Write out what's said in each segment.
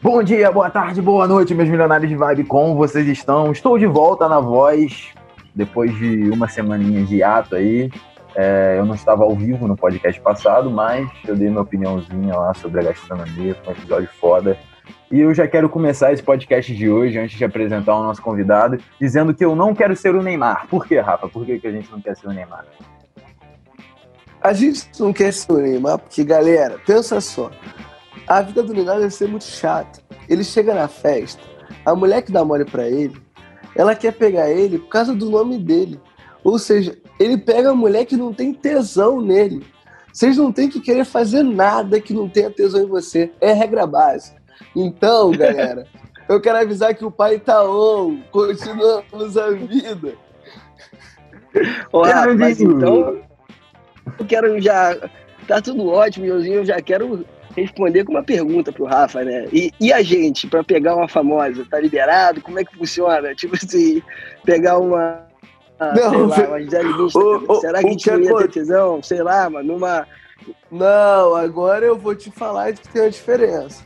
Bom dia, boa tarde, boa noite, meus milionários de vibe, como vocês estão? Estou de volta na voz, depois de uma semaninha de ato aí. É, eu não estava ao vivo no podcast passado, mas eu dei minha opiniãozinha lá sobre a gastronomia, foi um episódio foda. E eu já quero começar esse podcast de hoje, antes de apresentar o nosso convidado, dizendo que eu não quero ser o Neymar. Por que, Rafa? Por que, que a gente não quer ser o Neymar? A gente não quer ser o Neymar porque, galera, pensa só. A vida do Neymar deve ser muito chata. Ele chega na festa, a mulher que dá mole pra ele, ela quer pegar ele por causa do nome dele. Ou seja, ele pega a mulher que não tem tesão nele. Vocês não têm que querer fazer nada que não tenha tesão em você. É regra básica. Então, galera, eu quero avisar que o pai tá on. Continuamos a vida. Olá, mas então, eu quero já. Tá tudo ótimo, eu já quero responder com uma pergunta pro Rafa, né? E, e a gente, para pegar uma famosa, tá liberado? Como é que funciona? Tipo assim, pegar uma. Não, sei lá, uma Gisele o, será que a gente não ia ter tesão? Sei lá, mano, numa. Não, agora eu vou te falar de que tem a diferença.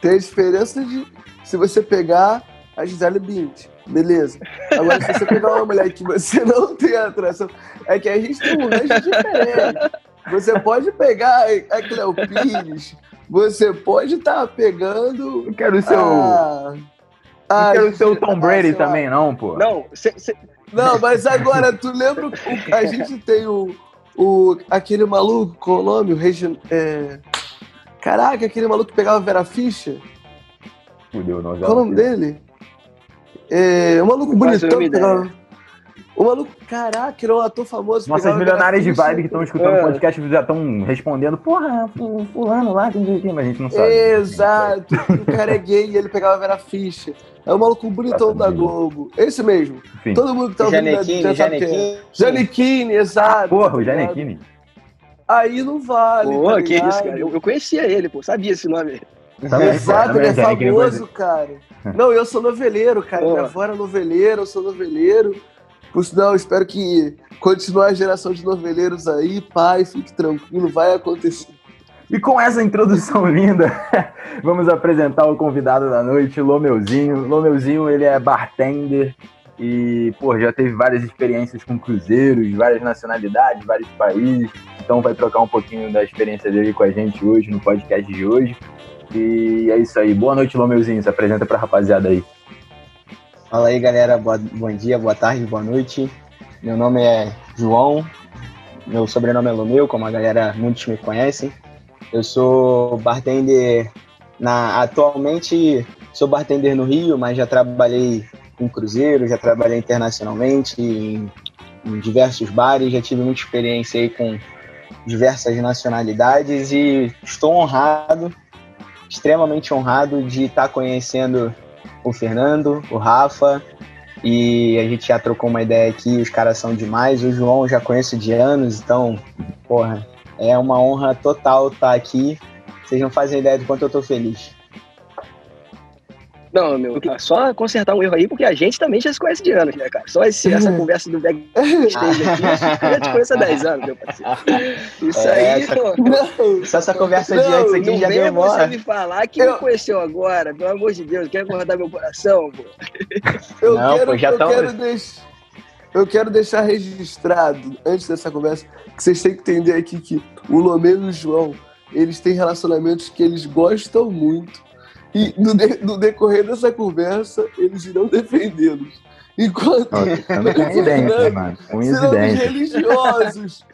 Tem a diferença de se você pegar a Gisele Bint, beleza. Agora, se você pegar uma mulher que você não tem atração, é que a gente tem um range diferente. Você pode pegar a Cleo Pires, você pode estar tá pegando. Eu quero ser o. Ah, eu quero ser o Tom Brady ah, também, não, pô. Não, cê, cê... não, mas agora, tu lembra o, a gente tem o, o. aquele maluco, com o nome? O Regi, é... Caraca, aquele maluco que pegava Vera Ficha. Fudeu, não. Qual o nome dele? É, um maluco bonitão que pegava. O maluco, caraca, ele é um ator famoso. Nossas milionárias de vibe que estão escutando o é. podcast já estão respondendo, porra, fulano lá, tem mas a gente não sabe. Exato, o cara é gay e ele pegava a Vera Ficha. É o maluco bonitão da Globo. Esse mesmo. Enfim. Todo mundo que tá ouvindo Janequine, já sabe Janequine. É. Janequine, exato. Porra, o Janequine. Aí não vale. Pô, tá que isso, cara. Eu, eu, conhecia ele, pô, sabia esse nome. Tá Exato, ele é famoso, cara. Não, eu sou noveleiro, cara. Minha avó era noveleira, eu sou noveleiro. Por sinal, espero que continue a geração de noveleiros aí. Pai, fique tranquilo, vai acontecer. E com essa introdução linda, vamos apresentar o convidado da noite, Lomeuzinho. Lomeuzinho, ele é bartender e, pô, já teve várias experiências com cruzeiros, várias nacionalidades, vários países. Então vai trocar um pouquinho da experiência dele com a gente hoje, no podcast de hoje. E é isso aí. Boa noite, Lomeuzinho. Se apresenta pra rapaziada aí. Fala aí, galera. Boa, bom dia, boa tarde, boa noite. Meu nome é João. Meu sobrenome é Lomeu, como a galera muitos me conhecem. Eu sou bartender na atualmente sou bartender no Rio, mas já trabalhei em cruzeiro, já trabalhei internacionalmente em, em diversos bares, já tive muita experiência aí com diversas nacionalidades e estou honrado, extremamente honrado de estar conhecendo o Fernando, o Rafa, e a gente já trocou uma ideia aqui, os caras são demais. O João eu já conheço de anos, então, porra, é uma honra total estar aqui. Vocês não fazem ideia do quanto eu tô feliz. Não, meu, só consertar um erro aí, porque a gente também já se conhece de anos, né, cara? Só esse, essa conversa do backstage aqui, eu já te conheço há 10 anos, meu parceiro. Isso é, aí, essa, não, Só essa conversa não, de antes aqui já deu você me falar que eu... me conheceu agora, pelo amor de Deus, quer guardar meu coração, pô? Eu não, quero, pô, já eu tão... quero deixar... Eu quero deixar registrado, antes dessa conversa, que vocês têm que entender aqui que o Lomeu e o João, eles têm relacionamentos que eles gostam muito e no, de, no decorrer dessa conversa, eles irão defendê-los. Enquanto mano. Com evidência. religiosos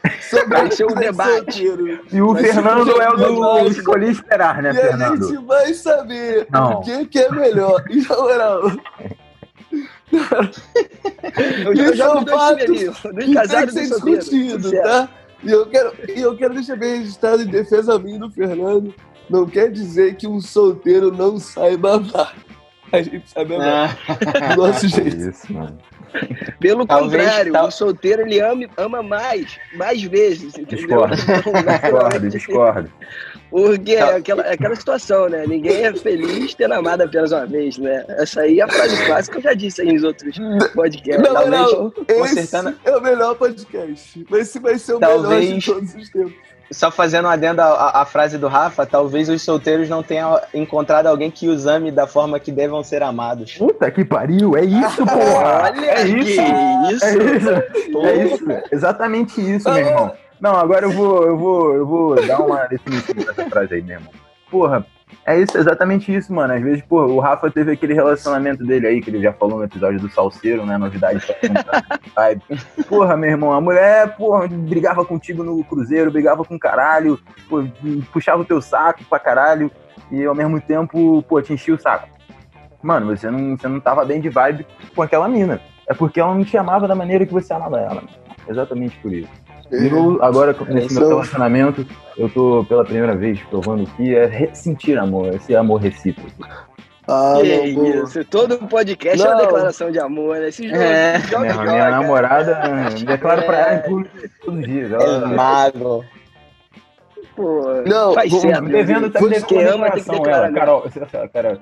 Vai ser um debate. E o vai Fernando é o do Escolhi Esperar, né, e Fernando? a gente vai saber o que, que é melhor. E na moral... Eu já, já são fatos que tem que ser discutido, tá? E eu, quero, e eu quero deixar bem registrado em defesa minha do Fernando não quer dizer que um solteiro não saiba amar. A gente sabe amar ah. do nosso jeito. Isso, mano. Pelo Talvez, contrário, tal... o solteiro ele ama, ama mais, mais vezes. Entendeu? Discordo, discordo, discordo. Porque é aquela, é aquela situação, né? Ninguém é feliz tendo amado apenas uma vez, né? Essa aí é a frase clássica que eu já disse aí nos outros podcasts. Não, Talvez, não, esse é o melhor podcast. Mas se vai ser o Talvez... melhor de todos os tempos. Só fazendo um adendo à, à frase do Rafa, talvez os solteiros não tenham encontrado alguém que os ame da forma que devam ser amados. Puta que pariu, é isso, porra! Olha, é que isso! isso. É isso! É isso! Exatamente isso, meu irmão. Não, agora eu vou, eu vou, eu vou dar uma definição dessa frase aí, meu irmão. Porra, é isso, exatamente isso, mano. Às vezes, pô, o Rafa teve aquele relacionamento dele aí, que ele já falou no episódio do Salseiro, né? Novidade pra Porra, meu irmão, a mulher, porra, brigava contigo no cruzeiro, brigava com caralho, pô, puxava o teu saco pra caralho, e ao mesmo tempo, pô, te enchia o saco. Mano, você não, você não tava bem de vibe com aquela mina. É porque ela não te amava da maneira que você amava ela. Exatamente por isso. Eu, agora, nesse meu Isso. relacionamento, eu tô pela primeira vez provando que é sentir amor, esse amor recíproco. Ah, Que não, isso, todo podcast é uma Não. declaração de amor, né? Esses jogos, É. joga, Minha, joga. minha namorada declara pra ela em público todos os dias. É mago. Pô, Não, faz vamos- certo. tá devendo, tá devendo Quem uma ama tem que declaração, declarar. ela. Carol,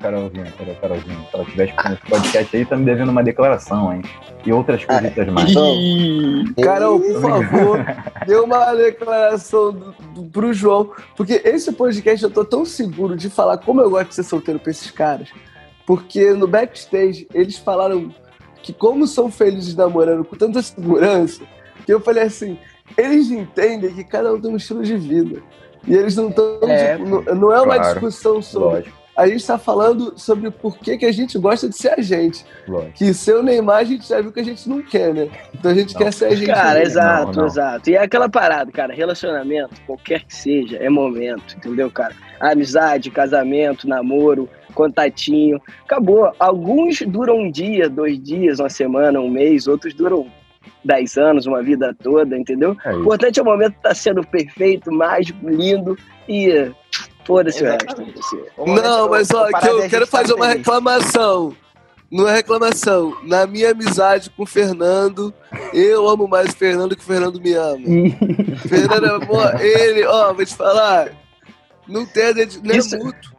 Carolzinha, Carol, Carolzinha, se ela estiver escutando esse podcast aí, tá me devendo uma declaração, hein? E outras coisitas mais. Ih, Carol, por favor, dê uma declaração do, do, pro João. Porque esse podcast eu tô tão seguro de falar como eu gosto de ser solteiro pra esses caras. Porque no backstage eles falaram que como são felizes namorando com tanta segurança, que eu falei assim, eles entendem que cada um tem um estilo de vida. E eles não estão. É, não, não é uma claro. discussão sobre. Lógico, A gente tá falando sobre por que, que a gente gosta de ser a gente. lógico. Que ser o Neymar a gente já viu que a gente não quer, né? Então a gente Não. quer ser a gente. Cara, mesmo. exato, não, não. exato. E é aquela parada, cara, relacionamento, qualquer que seja, é momento, entendeu, cara? Amizade, casamento, namoro, contatinho, acabou. Alguns duram um dia, dois dias, uma semana, um mês, outros duram dez anos, uma vida toda, entendeu? É O importante é o momento estar sendo perfeito, mágico, lindo e foda-se o resto. Não, mas ó, que é eu gente quero tá fazer uma reclamação. Não é reclamação. Na minha amizade com o Fernando, eu amo mais o Fernando que o Fernando me ama. Fernando é bom, ele, ó, vou te falar. Não tem não é Isso- mútuo.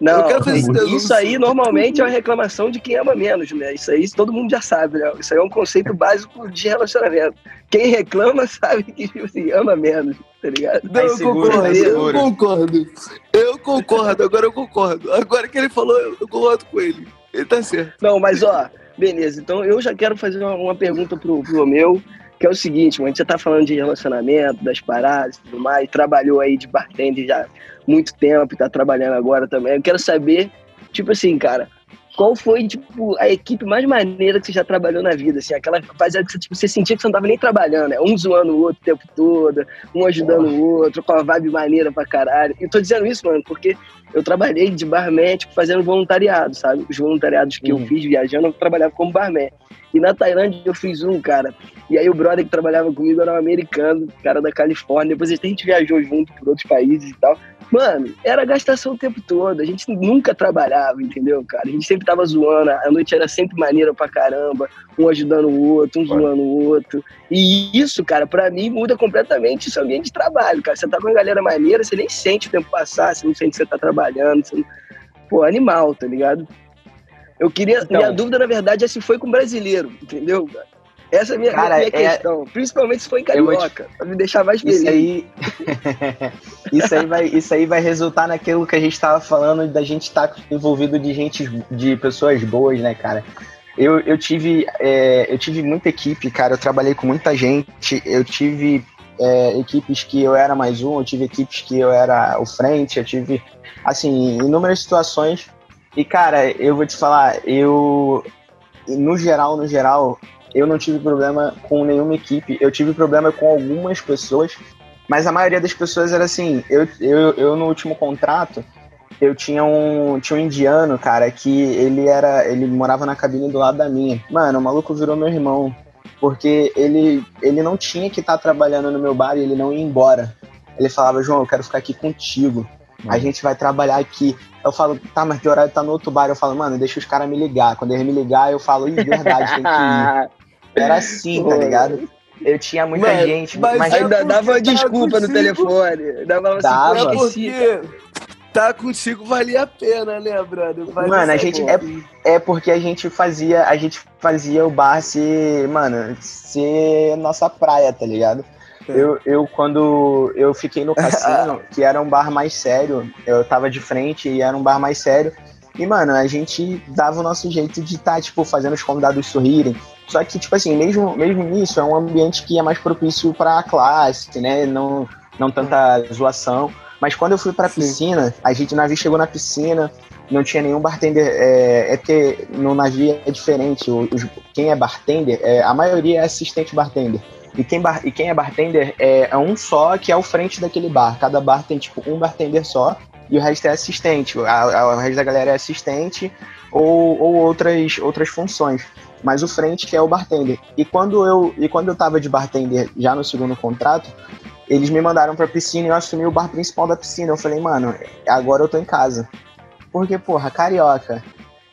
Não, Eu quero fazer essa isso aí normalmente é uma reclamação de quem ama menos, né? Isso aí todo mundo já sabe, né? Isso aí é um conceito básico de relacionamento. Quem reclama sabe que tipo assim, ama menos, tá ligado? Não, eu seguro, concordo, eu concordo. Eu concordo, agora eu concordo. Agora que ele falou, eu concordo com ele. Ele tá certo. Não, mas ó, beleza. Então eu já quero fazer uma, uma pergunta pro, pro meu, que é o seguinte, mano, a gente já tá falando de relacionamento, das paradas e tudo mais, trabalhou aí de bartender já muito tempo e tá trabalhando agora também. Eu quero saber, tipo assim, cara, qual foi, tipo, a equipe mais maneira que você já trabalhou na vida, assim, aquela rapaziada que você, tipo, você sentia que você não tava nem trabalhando, né? Um zoando o outro o tempo todo, um ajudando o outro, com uma vibe maneira pra caralho. E eu tô dizendo isso, mano, porque eu trabalhei de barman, tipo, fazendo voluntariado, sabe? Os voluntariados que eu Uhum. fiz viajando, eu trabalhava como barman. E na Tailândia eu fiz um, cara. E aí o brother que trabalhava comigo era um americano, cara da Califórnia. Depois a gente viajou junto por outros países e tal. Mano, era gastação o tempo todo. A gente nunca trabalhava, entendeu, cara? A gente sempre tava zoando. A noite era sempre maneira pra caramba. Um ajudando o outro, um zoando o outro. E isso, cara, pra mim muda completamente esse ambiente de trabalho, cara. Você tá com uma galera maneira, você nem sente o tempo passar, você não sente que você tá trabalhando. Você não... Pô, animal, tá ligado? Eu queria. Então. minha dúvida, na verdade, é se foi com brasileiro, entendeu? Essa é a minha, Cara, minha é- questão. Principalmente se foi em vou te- carioca, pra me deixar mais feliz. Isso aí, isso aí vai, isso aí vai resultar naquilo que a gente tava falando da gente estar envolvido de gente, de pessoas boas, né, cara? Eu, eu tive, é, eu tive muita equipe, cara. Eu trabalhei com muita gente. Eu tive é, equipes que eu era mais um, eu tive equipes que eu era o frente, eu tive, assim, inúmeras situações. E, cara, eu vou te falar, eu, no geral, no geral, eu não tive problema com nenhuma equipe. Eu tive problema com algumas pessoas, mas a maioria das pessoas era assim. Eu, eu, eu no último contrato, eu tinha um, tinha um indiano, cara, que ele era. Ele morava na cabine do lado da minha. Mano, o maluco virou meu irmão. Porque ele, ele não tinha que estar trabalhando no meu bar e ele não ia embora. Ele falava, João, eu quero ficar aqui contigo. A gente vai trabalhar aqui. Eu falo, tá, mas que horário tá no outro bar? Eu falo, mano, deixa os caras me ligar. Quando eles me ligar, eu falo, ih, verdade, tem que ir. Era assim, tá ligado? Eu tinha muita Mano, gente, mas mas, Ainda dava uma tá desculpa no telefone. Dava uma Dava. Assim, porque tá contigo valia a pena, né, brother? Vale Mano, a gente porra. é porque a gente fazia, a gente fazia o bar ser, mano, ser nossa praia, tá ligado? Eu, eu, quando eu fiquei no cassino, que era um bar mais sério, eu tava de frente e era um bar mais sério. E, mano, a gente dava o nosso jeito de estar, tá, tipo, fazendo os convidados sorrirem. Só que, tipo assim, mesmo, mesmo nisso, é um ambiente que é mais propício pra classe, né? Não, não tanta zoação. Mas quando eu fui pra Sim. piscina, a gente, o navio chegou na piscina, não tinha nenhum bartender. É, é porque no navio é diferente. Os, quem é bartender, é, a maioria é assistente bartender. E quem, bar, e quem é bartender é, é, um só que é o frente daquele bar. Cada bar tem tipo um bartender só e o resto é assistente. A, a, o resto da galera é assistente ou, ou outras, outras funções. Mas o frente que é o bartender. E quando eu e quando eu tava de bartender já no segundo contrato, eles me mandaram pra piscina e eu assumi o bar principal da piscina. Eu falei, mano, agora eu tô em casa. Porque, porra, carioca.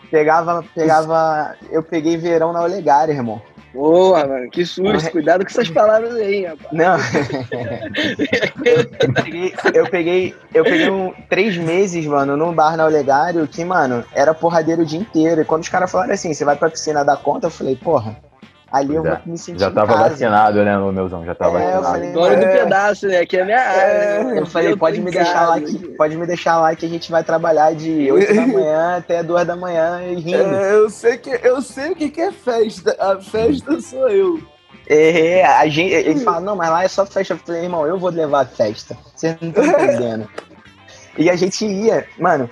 Pegava, pegava. Eu peguei verão na Olegária, irmão. Porra, mano, que susto. Cuidado com essas palavras aí, rapaz. Não. eu peguei, eu peguei, eu peguei um, três meses, mano, num bar na Olegário que, mano, era porradeiro o dia inteiro. E quando os caras falaram assim, você vai pra piscina dar conta, eu falei, porra, Ali eu já, me senti Já tava vacinado, né, no meuzão? Já tava é, vacinado. Dono é, do pedaço, né? Que é minha área. É, né? eu falei, eu pode me deixar lá que pode me deixar lá que a gente vai trabalhar de 8 da manhã até 2 da manhã e rindo. É, eu sei que eu sei o que é festa. A festa sou eu. É, a gente, ele fala, não, mas lá é só festa. Eu falei, irmão, eu vou levar a festa. Vocês não estão entendendo. e a gente ia, mano,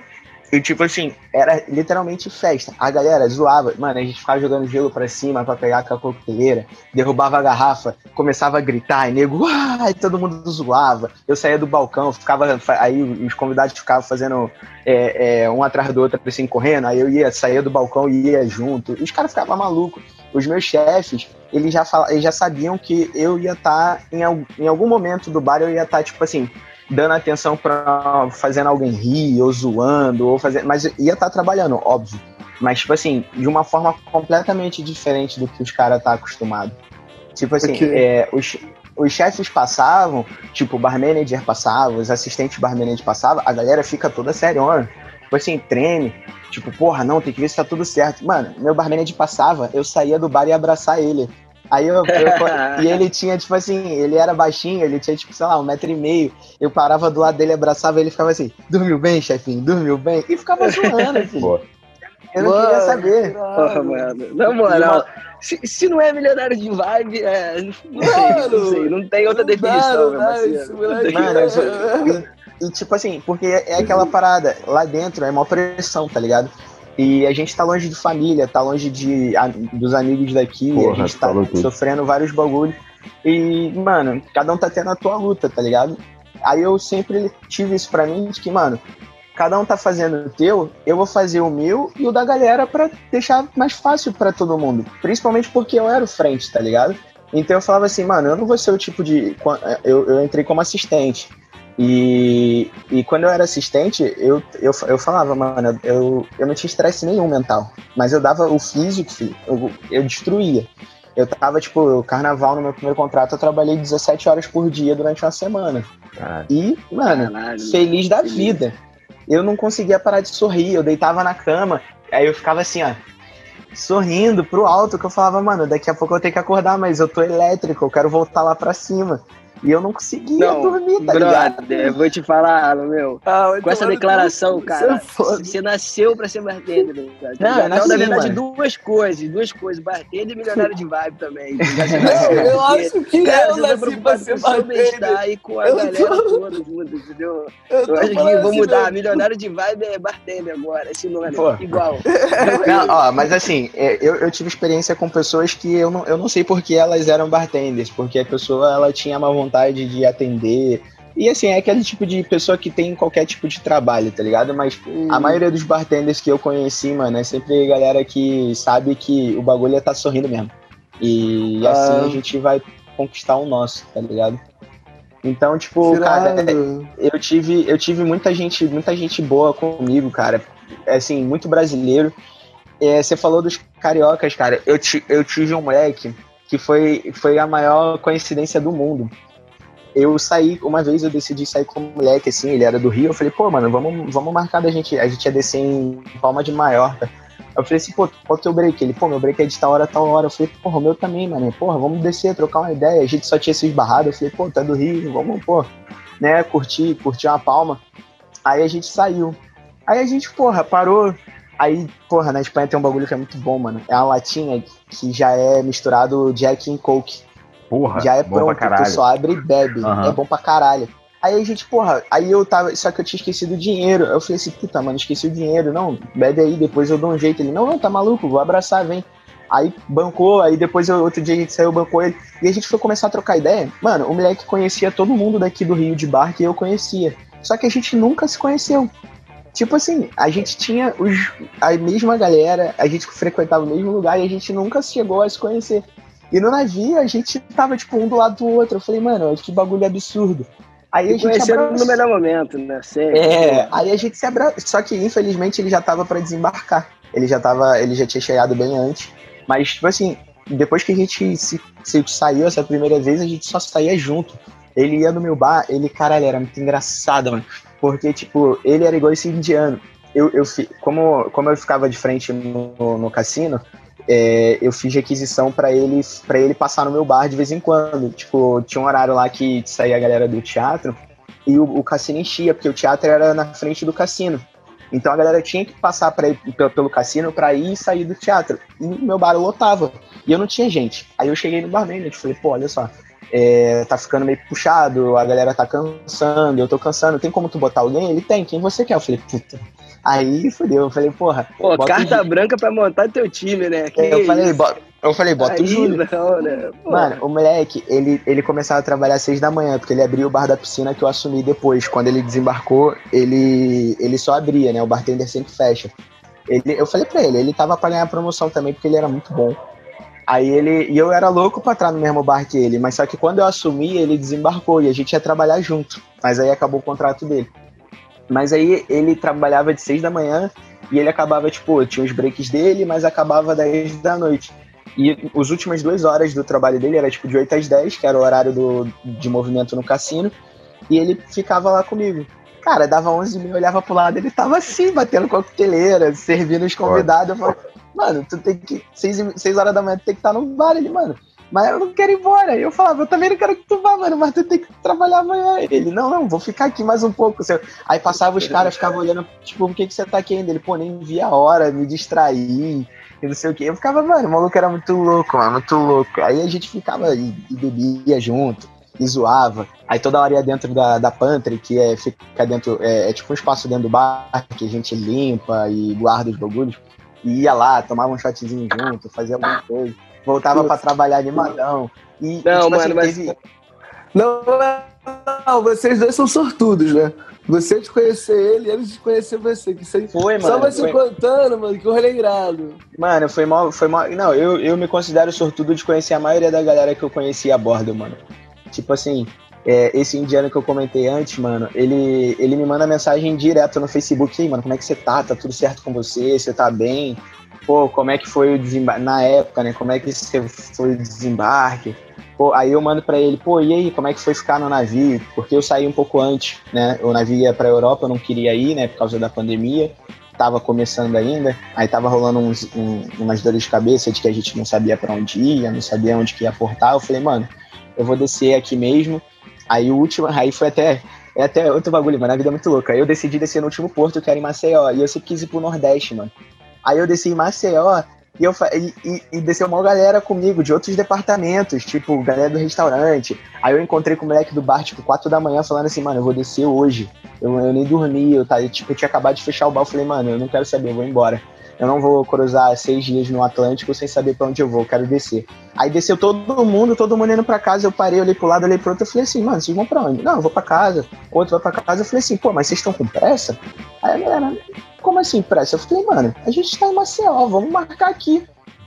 e tipo assim, era literalmente festa. A galera zoava, mano, a gente ficava jogando gelo pra cima pra pegar com a coqueteleira, derrubava a garrafa, começava a gritar, e nego, ai, todo mundo zoava. Eu saía do balcão, ficava, aí os convidados ficavam fazendo é, é, um atrás do outro, assim, correndo, aí eu ia, saía do balcão e ia junto. E os caras ficavam malucos. Os meus chefes, eles já, fal... eles já sabiam que eu ia estar, tá, em, em algum momento do bar, eu ia estar, tá, tipo assim, dando atenção para fazendo alguém rir, ou zoando, ou fazer. Mas ia estar tá trabalhando, óbvio. Mas, tipo assim, de uma forma completamente diferente do que os caras tá acostumado. Tipo assim, okay. é, os, os chefes passavam, tipo, o bar manager passava, os assistentes bar manager passavam, a galera fica toda seriona. Tipo assim, treme. Tipo, porra, não, tem que ver se tá tudo certo. Mano, meu bar manager passava, eu saía do bar e ia abraçar ele. Aí eu, eu e ele tinha, tipo assim, ele era baixinho, ele tinha, tipo, sei lá, um metro e meio. Eu parava do lado dele, abraçava ele ficava assim, dormiu bem, chefinho, dormiu bem? E ficava zoando, assim. Eu não mano, queria saber. Porra, mano. Na moral, se, se não é milionário de vibe, é. Não sei, não, sei, não tem outra definição, meu parceiro. Mano, e, e tipo assim, porque é aquela parada, lá dentro é uma pressão, tá ligado? E a gente tá longe de família, tá longe de, a, dos amigos daqui, Porra, a gente tá sofrendo vários bagulhos. E, mano, cada um tá tendo a tua luta, tá ligado? Aí eu sempre tive isso pra mim, de que, mano, cada um tá fazendo o teu, eu vou fazer o meu e o da galera para deixar mais fácil para todo mundo. Principalmente porque eu era o frente, tá ligado? Então eu falava assim, mano, eu não vou ser o tipo de. Eu, eu entrei como assistente. E, e quando eu era assistente, eu, eu, eu falava, mano, eu, eu não tinha estresse nenhum mental. Mas eu dava o físico, eu, eu destruía. Eu tava, tipo, carnaval no meu primeiro contrato, eu trabalhei 17 horas por dia durante uma semana. E, mano, Caralho, feliz da vida. Eu não conseguia parar de sorrir, eu deitava na cama, aí eu ficava assim, ó, sorrindo pro alto, que eu falava, mano, daqui a pouco eu tenho que acordar, mas eu tô elétrico, eu quero voltar lá pra cima. E eu não conseguia não, dormir, tá brother, ligado? vou te falar, meu. Ah, com essa declaração, cara, você nasceu pra ser bartender, né? Não, não, na verdade, mano. duas coisas, duas coisas, bartender e milionário de vibe também. Não, eu acho que cara, eu nasci pra ser bartender. e com a eu galera tô... toda junto, entendeu? Eu, eu acho que vou assim mudar, milionário de vibe é bartender agora, esse nome, Pô. igual. Não, ó, mas assim, é, eu, eu tive experiência com pessoas que eu não, eu não sei porque elas eram bartenders, porque a pessoa, ela tinha uma vontade vontade de atender. E assim, é aquele tipo de pessoa que tem qualquer tipo de trabalho, tá ligado? Mas hum. a maioria dos bartenders que eu conheci, mano, é sempre galera que sabe que o bagulho é tá sorrindo mesmo. E ah. assim a gente vai conquistar o nosso, tá ligado? Então, tipo, Tirado. cara, eu tive, eu tive muita gente, muita gente boa comigo, cara. É, assim, muito brasileiro. É, você falou dos cariocas, cara. Eu, eu tive um moleque que foi, foi a maior coincidência do mundo eu saí, uma vez eu decidi sair com um moleque, assim, ele era do Rio, eu falei, pô, mano, vamos, vamos marcar da gente, a gente ia descer em Palma de Maiorca. Eu falei assim, pô, qual é o teu break? Ele, pô, meu break é de tal hora, tal hora. Eu falei, porra, o meu também, mano. Porra, vamos descer, trocar uma ideia. A gente só tinha se esbarrado. Eu falei, pô, tá do Rio, vamos, pô, né, curtir, curtir uma palma. Aí a gente saiu. Aí a gente, porra, parou. Aí, porra, na Espanha tem um bagulho que é muito bom, mano. É uma latinha que já é misturado Jack e Coke. Porra, já é pronto, tu só abre e bebe. Aham. É bom pra caralho. Aí a gente, porra, aí eu tava. Só que eu tinha esquecido o dinheiro. Eu falei assim, puta, mano, esqueci o dinheiro. Não, bebe aí, depois eu dou um jeito. Ele, não, não, tá maluco, vou abraçar, vem. Aí bancou, aí depois eu- outro dia a gente saiu, bancou ele. E a gente foi começar a trocar ideia. Mano, o moleque conhecia todo mundo daqui do Rio de Bar que eu conhecia. Só que a gente nunca se conheceu. Tipo assim, a gente tinha os, a mesma galera, a gente frequentava o mesmo lugar e a gente nunca chegou a se conhecer. E no navio a gente tava, tipo, um do lado do outro. Eu falei, mano, que bagulho absurdo. Aí a E gente conhecendo abraçou. no melhor momento, né? Sempre. É, aí a gente se abraçou. Só que infelizmente ele já tava pra desembarcar. Ele já tava, ele já tinha chegado bem antes. Mas, tipo assim, depois que a gente se, se saiu essa primeira vez, a gente só saía junto. Ele ia no meu bar, ele, caralho, era muito engraçado, mano. Porque, tipo, ele era igual esse indiano. Eu, eu como, como eu ficava de frente no, no cassino, é, eu fiz requisição pra ele para ele passar no meu bar de vez em quando. Tipo, tinha um horário lá que saía a galera do teatro e o, o cassino enchia, porque o teatro era na frente do cassino. Então a galera tinha que passar pra ir pelo, pelo cassino pra ir e sair do teatro. E meu bar lotava. E eu não tinha gente. Aí eu cheguei no barman e falei, pô, olha só, é, tá ficando meio puxado, a galera tá cansando, eu tô cansando, tem como tu botar alguém? Ele tem, quem você quer? Eu falei, puta. Aí fudeu, eu falei, porra. Pô, o carta branca pra montar teu time, né? Que eu falei, bota, eu falei, bota o Aí Júlio. não, né? Mano, o moleque, ele, ele começava a trabalhar às seis da manhã, porque ele abria o bar da piscina que eu assumi depois. Quando ele desembarcou, ele, ele só abria, né? O bartender sempre fecha. Ele, eu falei pra ele, ele tava pra ganhar promoção também, porque ele era muito bom. Aí ele. E eu era louco pra entrar no mesmo bar que ele, mas só que quando eu assumi, ele desembarcou e a gente ia trabalhar junto. Mas aí acabou o contrato dele. Mas aí ele trabalhava de seis da manhã e ele acabava, tipo, tinha os breaks dele, mas acabava 10 da noite. E as últimas duas horas do trabalho dele era tipo de 8 às 10, que era o horário do, de movimento no cassino, e ele ficava lá comigo. Cara, dava 11 mil, olhava pro lado, ele tava assim, batendo coqueteleira, servindo os convidados. Eu falei, mano, tu tem que. 6, seis horas da manhã tu tem que estar no bar. Ele, mano, mas eu não quero ir embora. E eu falava, eu também não quero que tu vá, mano, mas tu tem que trabalhar amanhã. Ele, não, não, vou ficar aqui mais um pouco. Aí passava os caras, ficavam olhando, tipo, por que, que você tá aqui ainda? Ele, pô, nem vi a hora, me distraí e não sei o que. Eu ficava, mano, o maluco era muito louco, mano, muito louco. Aí a gente ficava e, e bebia junto, e zoava. Aí toda hora ia dentro da, da pantry, que é, fica dentro, é, é tipo um espaço dentro do bar, que a gente limpa e guarda os bagulhos. E ia lá, tomava um shotzinho junto, fazia alguma coisa. Voltava pra trabalhar animadão. E, Não, e, tipo, mano, assim, mas- teve- Não, não, vocês dois são sortudos, né? Você de conhecer ele e ele de conhecer você. Que você... Foi, Só mano. você foi- contando, mano, que rolê irado. Mano, foi mal, foi mal. Não, eu, eu me considero sortudo de conhecer a maioria da galera que eu conheci a bordo, mano. Tipo assim, é, esse indiano que eu comentei antes, mano, ele, ele me manda mensagem direto no Facebook, aí, mano, como é que você tá? Tá tudo certo com você? Você tá bem? Pô, como é que foi o desembarque? Na época, né? Como é que foi o desembarque? Pô, aí eu mando pra ele, pô, e aí, como é que foi ficar no navio? Porque eu saí um pouco antes, né? O navio ia pra Europa, eu não queria ir, né? Por causa da pandemia tava começando ainda, aí tava rolando uns, um- umas dores de cabeça de que a gente não sabia pra onde ia, não sabia onde que ia portar. Eu falei, mano, eu vou descer aqui mesmo. Aí o último, aí foi até, é até outro bagulho, mano, a vida é muito louca. Eu decidi descer no último porto, que era em Maceió, e eu sempre quis ir pro Nordeste, mano. Aí eu desci em Maceió, e, eu, e, e, e desceu uma galera comigo, de outros departamentos, tipo, galera do restaurante. Aí eu encontrei com o moleque do bar, tipo, 4 da manhã, falando assim, mano, eu vou descer hoje. Eu, eu nem dormi, eu, tá, eu, tipo, eu tinha acabado de fechar o bar, eu falei, mano, eu não quero saber, eu vou embora. Eu não vou cruzar seis dias no Atlântico sem saber pra onde eu vou, eu quero descer. Aí desceu todo mundo, todo mundo indo pra casa, eu parei, olhei pro lado, olhei pro outro, eu falei assim, mano, vocês vão pra onde? Não, eu vou pra casa. Outro vai pra casa, eu falei assim, pô, mas vocês estão com pressa? Aí a galera, como assim pressa? Eu falei, mano, a gente tá em Maceió, vamos marcar aqui.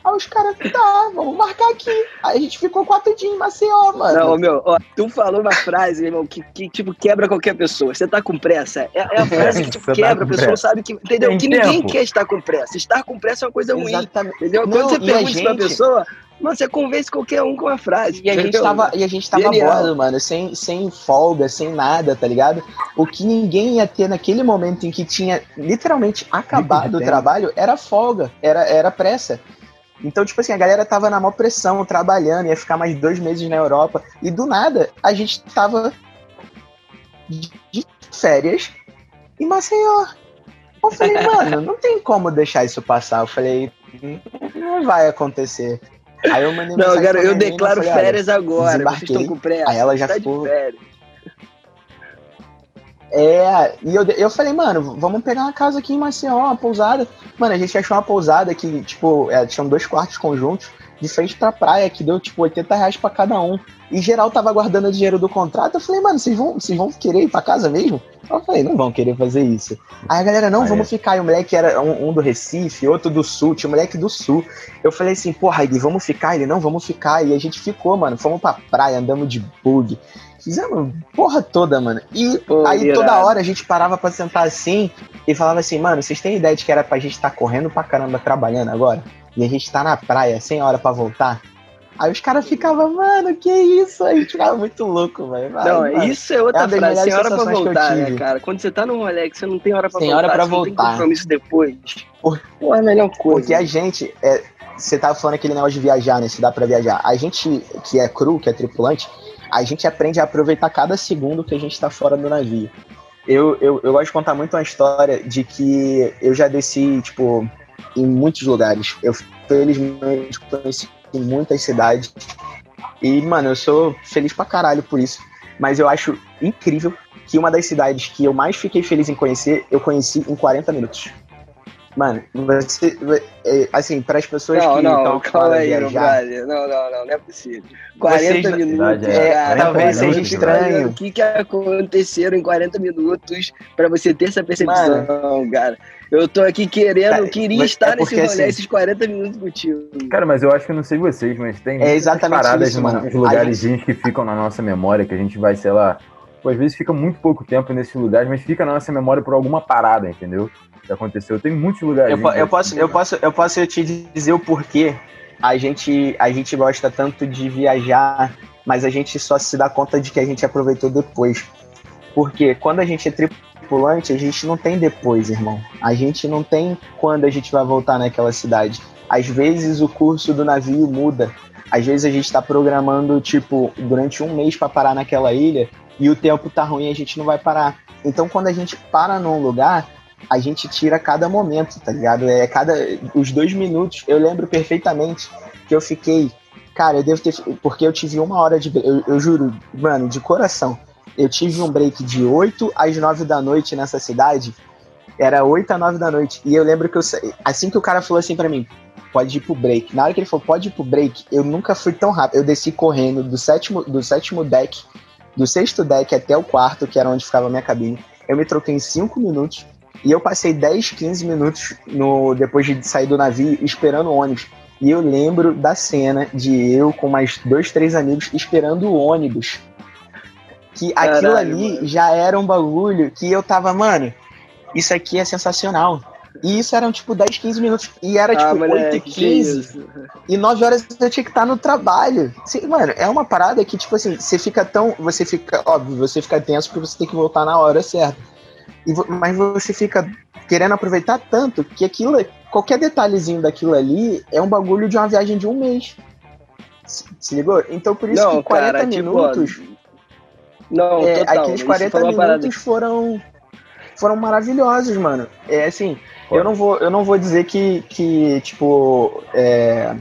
Aí os caras, tá, vamos marcar aqui. Aí a gente ficou quatro dias em Maceió, mano. Não, meu, ó, tu falou uma frase, irmão, que, que, tipo, quebra qualquer pessoa. Você tá com pressa. É, é a frase que, tipo, Você tá quebra, a pessoa pressa. sabe que. Entendeu? Tem que ninguém tempo. quer estar com pressa. Estar com pressa é uma coisa ruim. Exatamente. Entendeu? Não, Quando você pergunta isso pra gente- pessoa, mano, você convence qualquer um com uma frase. E a gente tava, e a gente tava bordo, mano, sem, sem folga, sem nada, tá ligado? O que ninguém ia ter naquele momento em que tinha literalmente acabado o trabalho era folga, era, era pressa. Então, tipo assim, a galera tava na maior pressão, trabalhando, ia ficar mais dois meses na Europa. E do nada, a gente tava de férias em Maceió. Eu falei, mano, não tem como deixar isso passar. Eu falei, não vai acontecer. Aí eu mandei Não, cara, eu declaro falei, férias agora. Vocês estão com pressa. Aí ela já tá ficou- de férias. É, e eu, eu falei, mano, vamos pegar uma casa aqui em Maceió, uma pousada. Mano, a gente achou uma pousada que, tipo, é, tinham dois quartos conjuntos, de frente pra praia, que deu, tipo, 80 reais pra cada um. E geral tava guardando o dinheiro do contrato. Eu falei, mano, vocês vão, vocês vão querer ir pra casa mesmo? Eu falei, não vão querer fazer isso. Aí a galera, não, Aí. vamos ficar. E o moleque era um, um do Recife, outro do Sul, tinha um moleque do Sul. Eu falei assim, porra, vamos ficar? Ele, não, vamos ficar. E a gente ficou, mano. Fomos pra praia, andamos de bug. Fizemos porra toda, mano. E Pô, aí irado. toda hora a gente parava pra sentar assim e falava assim, mano, vocês têm ideia de que era pra gente estar correndo pra caramba trabalhando agora? E a gente tá na praia sem hora pra voltar? Aí os caras ficavam, mano, que isso? Aí a gente ficava muito louco, velho. Não, mano. isso é outra É uma das frase. Sem hora pra voltar, né, cara? Quando você tá rolê que você não tem hora pra Sem voltar, hora pra você não tem voltar. compromisso depois. Por- Pô, é a melhor coisa. Porque a gente, é, você tava falando aquele negócio de viajar, né? Se dá pra viajar. A gente que é cru, que é tripulante, a gente aprende a aproveitar cada segundo que a gente tá fora do navio. Eu, eu, eu gosto de contar muito uma história de que eu já desci, tipo, em muitos lugares. Eu, felizmente, conheci muitas cidades. E, mano, eu sou feliz pra caralho por isso. Mas eu acho incrível que uma das cidades que eu mais fiquei feliz em conhecer, eu conheci em 40 minutos. Mano, você. é, Assim, para as pessoas Não, que não, estão calma aí, viajar, brother. Não, não, não, não é possível. 40 Vocês- minutos, É, cara. talvez Eu seja fico estranho. O que, que aconteceram em 40 minutos pra você ter essa percepção, cara? Eu tô aqui querendo, eu queria mas estar é nesse rolê, assim- esses 40 minutos contigo. Cara, mas eu acho que eu não sei vocês, mas tem É exatamente paradas isso, mano. uns lugares que ficam na nossa memória, que a gente vai, sei lá, às vezes fica muito pouco tempo nesses lugares, mas fica na nossa memória por alguma parada, entendeu? Que aconteceu. Tem muitos lugares. eu, eu posso, eu, posso, eu posso te dizer o porquê a gente, a gente gosta tanto de viajar, mas a gente só se dá conta de que a gente aproveitou depois. Porque quando a gente é tripulante, a gente não tem depois, irmão. A gente não tem quando a gente vai voltar naquela cidade. Às vezes o curso do navio muda. Às vezes a gente tá programando, tipo, durante um mês para parar naquela ilha e o tempo tá ruim a gente não vai parar. Então quando a gente para num lugar, a gente tira cada momento, tá ligado? É cada. Os dois minutos, eu lembro perfeitamente que eu fiquei. Cara, eu devo ter. Porque eu tive uma hora de. Eu, eu juro, mano, de coração. Eu tive um break de 8 às 9 da noite nessa cidade. Era 8 às 9 da noite. E eu lembro que eu. Assim que o cara falou assim pra mim, pode ir pro break. Na hora que ele falou, pode ir pro break, eu nunca fui tão rápido. Eu desci correndo do sétimo, do sétimo deck, do sexto deck até o quarto, que era onde ficava a minha cabine. Eu me troquei em 5 minutos. E eu passei 10, 15 minutos no, depois de sair do navio esperando o ônibus. E eu lembro da cena de eu com mais dois, três amigos esperando o ônibus. Que aquilo Caralho, ali mano. já era um bagulho que eu tava, mano, isso aqui é sensacional. E isso eram tipo 10, 15 minutos. E era tipo 8 e Ah, moleque, que 15. isso. E 9 horas eu tinha que estar no trabalho. Mano, é uma parada que, tipo assim, você fica tão. Você fica. Óbvio, você fica tenso porque você tem que voltar na hora certa. E mas você fica querendo aproveitar tanto que aquilo. Qualquer detalhezinho daquilo ali é um bagulho de uma viagem de um mês. Se, se ligou? Então por isso Não, que 40 cara, tipo, minutos. Não, é, total. aqueles Você 40 falou uma parada minutos foram. Foram maravilhosos, mano. É assim, eu não vou, eu não vou dizer que, que tipo, é,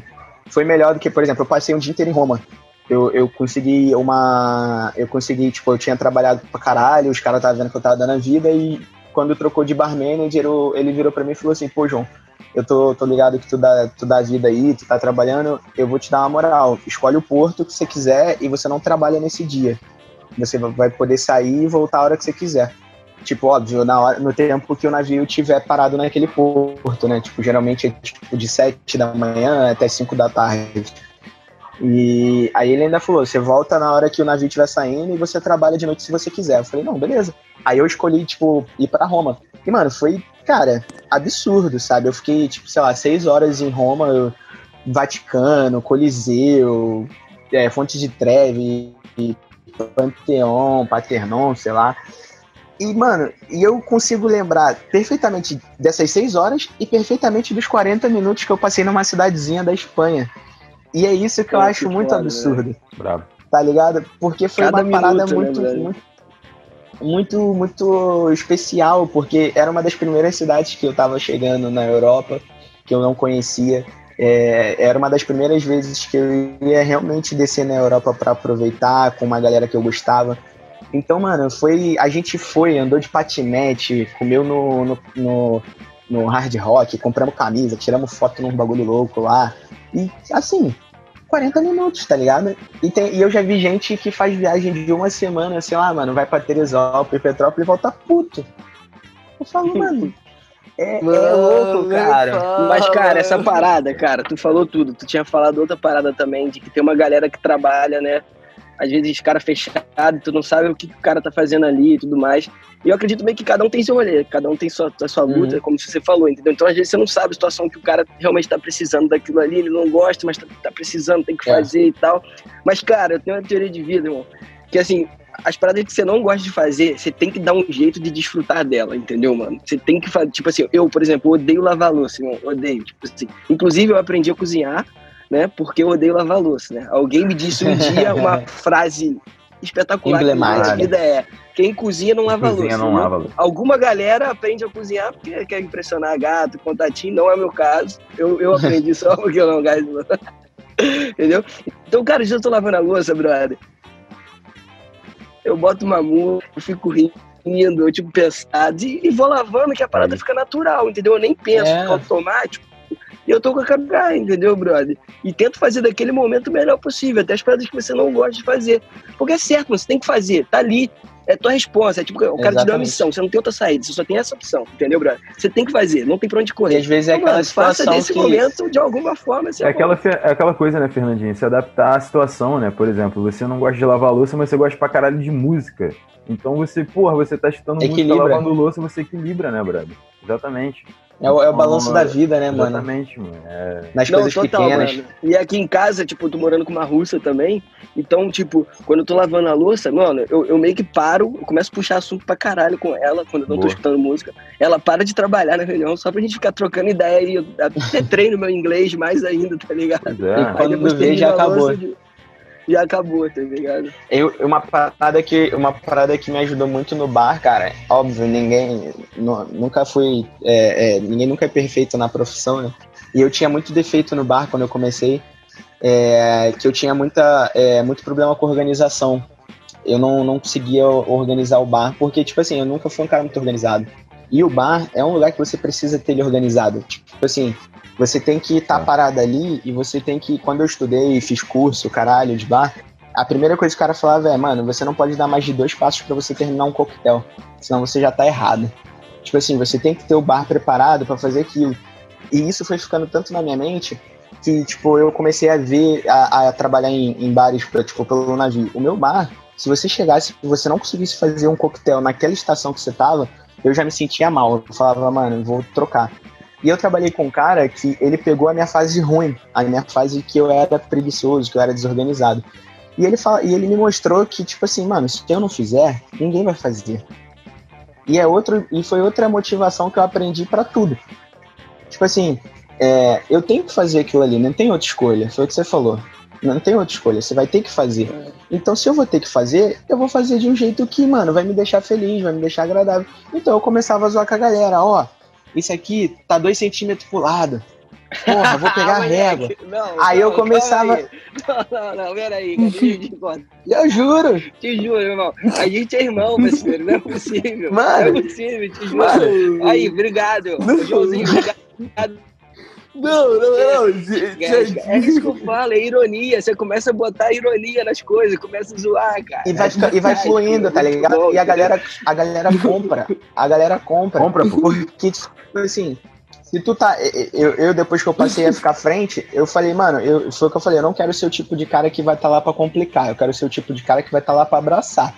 foi melhor do que, por exemplo, eu passei um dia inteiro em Roma. Eu, eu consegui uma. Eu consegui, tipo, eu tinha trabalhado pra caralho, os caras estavam vendo que eu tava dando a vida e quando trocou de bar manager, ele virou pra mim e falou assim, pô, João, eu tô, tô ligado que tu dá, tu dá vida aí, tu tá trabalhando, eu vou te dar uma moral. Escolhe o porto que você quiser e você não trabalha nesse dia. Você vai poder sair e voltar a hora que você quiser. Tipo, óbvio, na hora, no tempo que o navio tiver parado naquele porto, né? Tipo, geralmente é tipo de 7 da manhã até 5 da tarde. E aí ele ainda falou: você volta na hora que o navio estiver saindo e você trabalha de noite se você quiser. Eu falei, não, beleza. Aí eu escolhi, tipo, ir para Roma. E, mano, foi, cara, absurdo, sabe? Eu fiquei, tipo, sei lá, seis horas em Roma, Vaticano, Coliseu, é, Fonte de Trevi, Panteão, Paternon, sei lá. E, mano, e eu consigo lembrar perfeitamente dessas seis horas e perfeitamente dos 40 minutos que eu passei numa cidadezinha da Espanha. E é isso que eu acho que muito foda, absurdo. Bravo. Tá ligado? Porque foi Cada uma parada minuto, muito, né, muito, muito, muito especial, porque era uma das primeiras cidades que eu tava chegando na Europa, que eu não conhecia. É, era uma das primeiras vezes que eu ia realmente descer na Europa para aproveitar com uma galera que eu gostava. Então, mano, foi. A gente foi, andou de patinete, comeu no, no, no, no hard rock, compramos camisa, tiramos foto num bagulho louco lá. E assim, 40 minutos, tá ligado? E, tem, e eu já vi gente que faz viagem de uma semana, sei lá, mano, vai pra Teresópolis, Petrópolis e volta puto. Eu falo, mano, é, Mano, é louco, cara. Mas, cara, essa parada, cara, tu falou tudo. Tu tinha falado outra parada também, de que tem uma galera que trabalha, né? Às vezes, cara fechado, tu não sabe o que, o cara tá fazendo ali e tudo mais. E eu acredito bem que cada um tem seu rolê, cada um tem sua, sua luta, uhum. como você falou, entendeu? Então, às vezes, você não sabe a situação que o cara realmente tá precisando daquilo ali, ele não gosta, mas tá, tá precisando, tem que é. fazer e tal. Mas, cara, eu tenho uma teoria de vida, irmão, que assim, as paradas que você não gosta de fazer, você tem que dar um jeito de desfrutar dela, entendeu, mano? Você tem que fazer, tipo assim, eu, por exemplo, odeio lavar louça, irmão, odeio, tipo assim. Inclusive, eu aprendi a cozinhar, né, porque eu odeio lavar louça, né? Alguém me disse um dia uma frase espetacular que na vida é quem cozinha não lava cozinha louça. Não né? lava louça. Alguma galera aprende a cozinhar porque quer impressionar gato, contatinho, não é meu caso. Eu, eu aprendi só porque eu não gasto. Entendeu? Então, cara, já tô lavando a louça, brother eu boto uma música, eu fico rindo, eu tipo pensado, e, e, vou lavando que a parada fica natural, entendeu? Eu nem penso, é. fica automático. E eu tô com a cabeça, entendeu, brother? E tento fazer daquele momento o melhor possível, até as paradas que você não gosta de fazer. Porque é certo, você tem que fazer, tá ali, é tua resposta. É tipo, o cara Exatamente. te deu uma missão, você não tem outra saída, você só tem essa opção, entendeu, brother? Você tem que fazer, não tem pra onde correr. E às vezes é então, aquela mano, situação faça desse que... momento, de alguma forma, é aquela, é aquela coisa, né, Fernandinho? Se adaptar à situação, né? Por exemplo, você não gosta de lavar louça, mas você gosta pra caralho de música. Então você, porra, você tá escutando música lavando louça, você equilibra, né, brother? Exatamente. É o, é o balanço da vida, né, mano? Exatamente, mano. É... Nas Não, coisas total, pequenas. Mano. E aqui em casa, tipo, eu tô morando com uma russa também. Então, tipo, quando eu tô lavando a louça, mano, eu, eu meio que paro, eu começo a puxar assunto pra caralho com ela, quando eu não Boa. tô escutando música. Ela para de trabalhar na reunião só pra gente ficar trocando ideia e eu até treino meu inglês mais ainda, tá ligado? É. E quando vê, já acabou. De e acabou, tá ligado? Eu, uma parada que uma parada que me ajudou muito no bar, cara, óbvio, ninguém nunca fui é, é, ninguém nunca é perfeito na profissão, né? E eu tinha muito defeito no bar quando eu comecei, é, que eu tinha muita é, muito problema com organização. Eu não, não conseguia organizar o bar, porque, tipo assim, eu nunca fui um cara muito organizado. E o bar é um lugar que você precisa ter ele organizado. Tipo assim, você tem que estar tá é. parado ali e você tem que. Quando eu estudei, fiz curso, caralho, de bar, a primeira coisa que o cara falava é, mano, você não pode dar mais de dois passos para você terminar um coquetel. Senão você já tá errado. Tipo assim, você tem que ter o bar preparado para fazer aquilo. E isso foi ficando tanto na minha mente que, tipo, eu comecei a ver, a, a trabalhar em, em, bares, pra, tipo, pelo navio. O meu bar, se você chegasse e você não conseguisse fazer um coquetel naquela estação que você tava, eu já me sentia mal. Eu falava, mano, vou trocar. E eu trabalhei com um cara que ele pegou a minha fase ruim, a minha fase que eu era preguiçoso, que eu era desorganizado. E ele, fala, e ele me mostrou que, tipo assim, mano, se eu não fizer, ninguém vai fazer. E, é outro, e foi outra motivação que eu aprendi para tudo. Tipo assim, é, eu tenho que fazer aquilo ali, não tem outra escolha. Foi o que você falou. Não tem outra escolha, você vai ter que fazer. Então, se eu vou ter que fazer, eu vou fazer de um jeito que, mano, vai me deixar feliz, vai me deixar agradável. Então, eu começava a zoar com a galera, ó, isso aqui tá dois centímetros pro lado. Porra, vou pegar a régua. Não, aí não, eu começava. Aí. Não, não, não, peraí, Eu juro. Te juro, irmão. A gente é irmão, parceiro. Não é possível. Mano. Não é possível, te juro. Mano. Aí, obrigado. Joãozinho, obrigado. Não, não, não. gente, É, é isso que eu falo, é ironia. Você começa a botar ironia nas coisas, começa a zoar, cara. E vai, e vai Ai, fluindo, tá ligado? bom, E a galera, a galera compra. A galera compra. Compra. Porque, tipo assim, se tu tá. Eu, eu, depois que eu passei a ficar frente, eu falei, mano, eu, foi o que eu falei, eu não quero ser o tipo de cara que vai estar lá pra complicar, eu quero ser o tipo de cara que vai estar lá pra abraçar.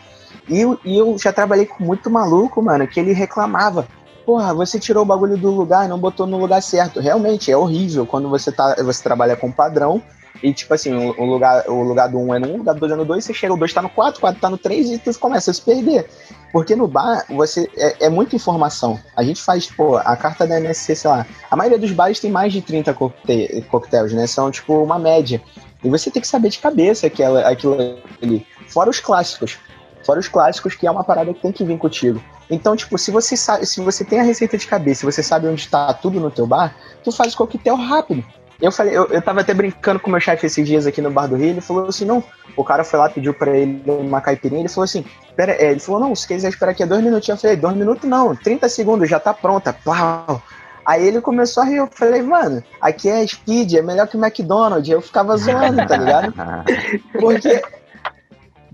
E, eu- e eu já trabalhei com muito maluco, mano, que ele reclamava. Porra, você tirou o bagulho do lugar não botou no lugar certo. Realmente, é horrível quando você, tá, você trabalha com padrão e, tipo assim, o, lugar, o lugar do 1 um é no 1, um, o lugar do 2 é no 2, você chega, o 2 tá no 4, o 4 tá no 3 e tu começa a se perder. Porque no bar, você é, é muita informação. A gente faz, pô, a carta da MSC, sei lá. A maioria dos bares tem mais de 30 coquete- coquetéis, né? São, tipo, uma média. E você tem que saber de cabeça aquela, aquilo ali. Fora os clássicos. Fora os clássicos, que é uma parada que tem que vir contigo. Então, tipo, se você sabe, se você tem a receita de cabeça, você sabe onde tá tudo no teu bar, tu faz o coquetel rápido. Eu falei, eu, eu tava até brincando com o meu chefe esses dias aqui no bar do Rio, ele falou assim, não, o cara foi lá, pediu pra ele uma caipirinha, ele falou assim, pera, é, ele falou, não, se quiser esperar aqui é dois minutinhos, eu falei, dois minutos não, 30 segundos, já tá pronta, pau. Aí ele começou a rir, eu falei, mano, aqui é speed, é melhor que o McDonald's, eu ficava zoando, tá ligado? Porque,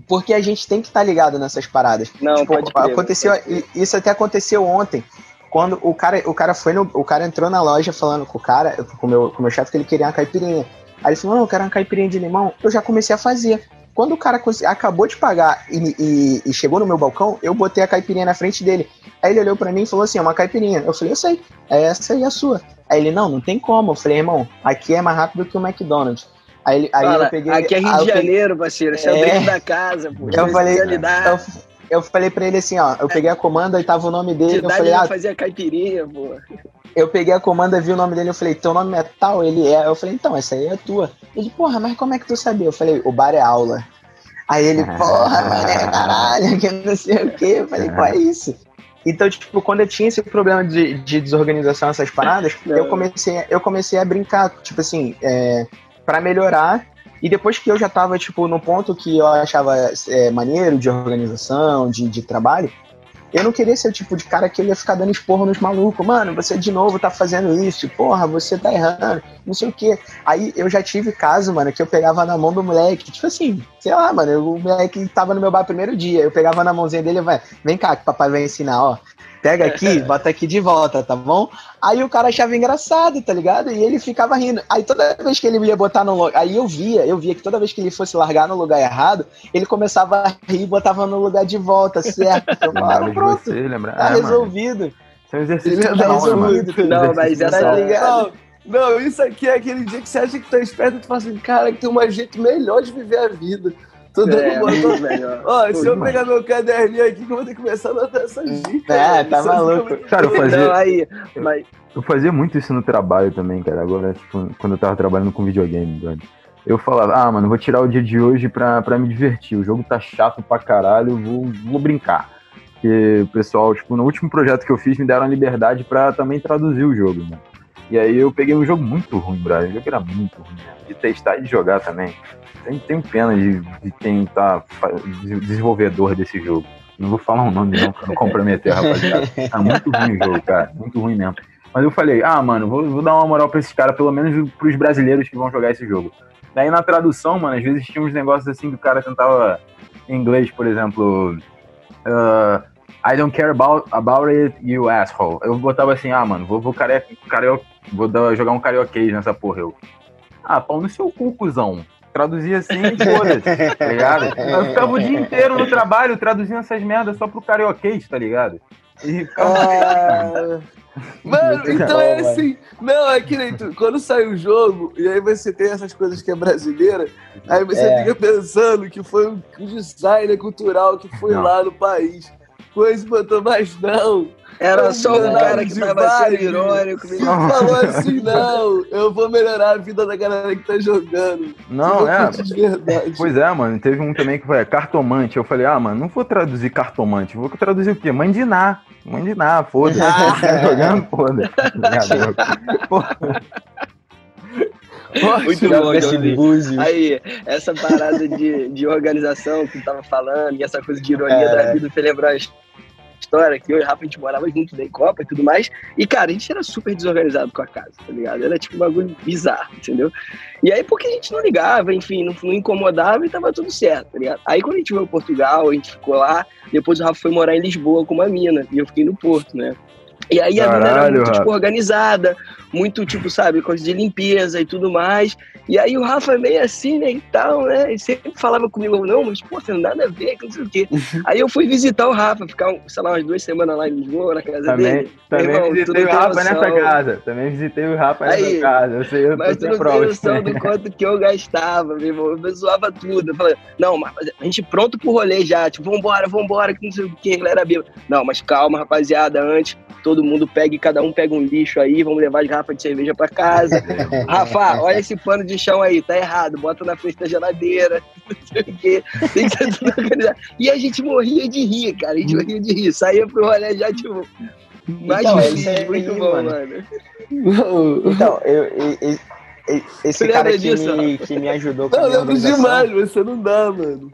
porque a gente tem que estar ligado nessas paradas. Não, Tipo, pode crer, aconteceu, pode isso até aconteceu ontem. Quando o cara, o cara foi no, o cara entrou na loja falando com o cara, com o meu, com o meu chefe que ele queria uma caipirinha. Aí ele falou: "Não, eu quero uma caipirinha de limão". Eu já comecei a fazer. Quando o cara acabou de pagar e, e- e chegou no meu balcão, eu botei a caipirinha na frente dele. Aí ele olhou pra mim e falou assim: "É uma caipirinha". Eu falei: "Eu sei. É essa aí a sua". Aí ele: "Não, não tem como". Eu falei: "Irmão, aqui é mais rápido que o McDonald's". Aí, aí Fala, eu peguei aqui é Rio eu de peguei- Janeiro, parceiro. Esse é, o É. drink da casa, pô. Eu falei, eu, eu falei pra ele assim, ó, eu peguei a comanda e tava o nome dele, eu Cidade falei, ah, fazia caipirinha, pô. eu peguei a comanda, vi o nome dele, eu falei, teu nome é tal? Ele é. Eu falei, então, essa aí é tua. Ele, porra, mas como é que tu sabia? Eu falei, o bar é aula. Aí ele, porra, mané, caralho, que não sei o quê. Eu falei, qual é isso? Então, tipo, quando eu tinha esse problema de, de desorganização, essas paradas, eu comecei, eu comecei a brincar, tipo assim, é, para melhorar. E depois que eu já tava, tipo, no ponto que eu achava é, maneiro de organização, de, de trabalho, eu não queria ser o tipo de cara que ia ficar dando esporro nos malucos. Mano, você de novo tá fazendo isso. Porra, você tá errando. Não sei o quê. Aí eu já tive caso, mano, que eu pegava na mão do moleque. Tipo assim, sei lá, mano. O moleque tava no meu bar primeiro dia. Eu pegava na mãozinha dele vai, vem cá que papai vai ensinar, ó. Pega aqui, bota aqui de volta, tá bom? Aí o cara achava engraçado, tá ligado? E ele ficava rindo. Aí toda vez que ele ia botar no lugar. Aí eu via, eu via que toda vez que ele fosse largar no lugar errado, ele começava a rir e botava no lugar de volta, certo? Eu falava, pronto, você, lembra? tá mano, resolvido. Isso é um exercício é alma, mano. resolvido. Não, mas de Tá ligado? Não, não, isso aqui é aquele dia que você acha que tá esperto e tu fala assim, cara, que tem um jeito melhor de viver a vida. Tô dando É, muito melhor. Ó, se eu demais. pegar meu caderninho aqui, que eu vou ter que começar a anotar essas dicas. É, tá maluco. fica- Cara, eu fazia- Não, aí, mas Eu fazia muito isso no trabalho também, cara. Agora, tipo, quando eu tava trabalhando com videogame, velho. Eu falava, ah, mano, vou tirar o dia de hoje pra, pra me divertir. O jogo tá chato pra caralho, eu vou, vou brincar. Porque o pessoal, tipo, no último projeto que eu fiz, me deram a liberdade pra também traduzir o jogo, mano. E aí eu peguei um jogo muito ruim, brother. O jogo era muito ruim, né? De testar e de jogar também. Tenho, tenho pena de, de quem tá desenvolvedor desse jogo. Não vou falar o nome não, pra não comprometer, rapaziada. Tá muito ruim o jogo, cara. Muito ruim mesmo. Mas eu falei, ah, mano, vou, vou dar uma moral pra esses caras, pelo menos pros brasileiros que vão jogar esse jogo. Daí na tradução, mano, às vezes tinha uns negócios assim que o cara tentava em inglês, por exemplo. ah, I don't care about, about it, you asshole. Eu botava assim, ah, mano, vou, vou, care, vou dar- jogar um carioquês nessa porra. Eu, ah, pau no seu cu, cuzão. Traduzia assim, foda-se, tá ligado? Eu ficava o dia inteiro no trabalho traduzindo essas merdas só pro carioquês, tá ligado? E ficava Ah, Mano, então é assim. Não, é que nem tu. Quando sai o jogo, e aí você tem essas coisas que é brasileira, aí você É. fica pensando que foi um designer cultural que foi Não. lá no país. E botou, mas não. era só um Não, cara que tava sendo irônico. Ele falou assim, não, eu vou melhorar a vida da galera que tá jogando. Não, é. Pois é, mano. Teve um também que foi cartomante. Eu falei, ah, mano, não vou traduzir cartomante. Vou traduzir o quê? Mandinar. Mandinar, foda-se. Tá jogando, foda. Porra. Muito bom, Johnny. Aí, essa parada de, de organização que tu tava falando, e essa coisa de ironia É. da vida, você lembrar a história, que eu e o Rafa a gente morava junto da Copa e tudo mais. E, cara, a gente era super desorganizado com a casa, tá ligado? Era tipo um bagulho bizarro, entendeu? E aí, porque a gente não ligava, enfim, não, não incomodava e tava tudo certo, tá ligado? Aí, quando a gente veio ao Portugal, a gente ficou lá, depois o Rafa foi morar em Lisboa com uma mina, e eu fiquei no Porto, né? E aí a mina era muito, tipo, organizada, muito, tipo, sabe, coisa de limpeza e tudo mais. E aí o Rafa é meio assim, né, e tal, né? E sempre falava comigo, não, mas, pô, tem nada a ver, que não sei o quê. aí eu fui visitar o Rafa, ficar, sei lá, umas duas semanas lá em Lisboa, na casa também, dele. Também irmão, visitei o Rafa nessa casa. Também visitei o Rafa nessa aí, casa. Eu sei, eu mas tu não tem noção do quanto que eu gastava, meu irmão. Eu zoava tudo. Eu falei, não, mas a gente pronto pro rolê já, tipo, vambora, vambora, que não sei o que, galera bêbada. Não, mas calma, rapaziada, antes todo mundo pega e cada um pega um lixo aí, vamos levar as garrafas de cerveja para casa. Rafa, olha esse pano de chão aí, tá errado, bota na frente da geladeira, não sei o quê. Tem que ser tudo organizado. E a gente morria de rir, cara, a gente morria de rir. Saía pro rolê já, tipo, mais então, difícil, é muito bom, mano. mano. Então, eu, eu, eu esse você cara que me, que me ajudou com não, a minha organização... demais, você não dá, mano.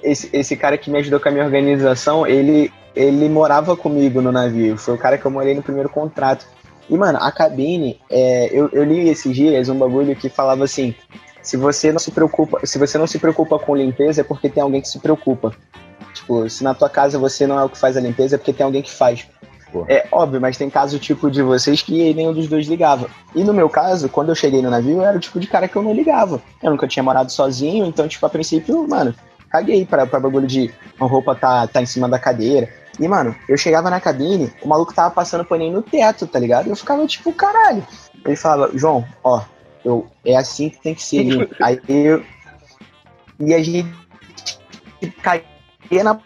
Esse, esse cara que me ajudou com a minha organização, ele, ele morava comigo no navio. Foi o cara que eu morei no primeiro contrato. E, mano, a cabine, é, eu, eu li esses dias um bagulho que falava assim: se você não se preocupa, se você não se preocupa com limpeza, é porque tem alguém que se preocupa. Tipo, se na tua casa você não é o que faz a limpeza, é porque tem alguém que faz. Porra. É óbvio, mas tem caso tipo de vocês que nenhum dos dois ligava. E no meu caso, quando eu cheguei no navio, eu era o tipo de cara que eu não ligava. Eu nunca tinha morado sozinho, então, tipo, a princípio, mano, caguei pra, pra bagulho de uma roupa tá, tá em cima da cadeira. E, mano, eu chegava na cabine, o maluco tava passando paninho no teto, tá ligado? Eu ficava tipo, caralho. Ele falava, João, ó, eu, é assim que tem que ser. Aí eu. E a gente caía na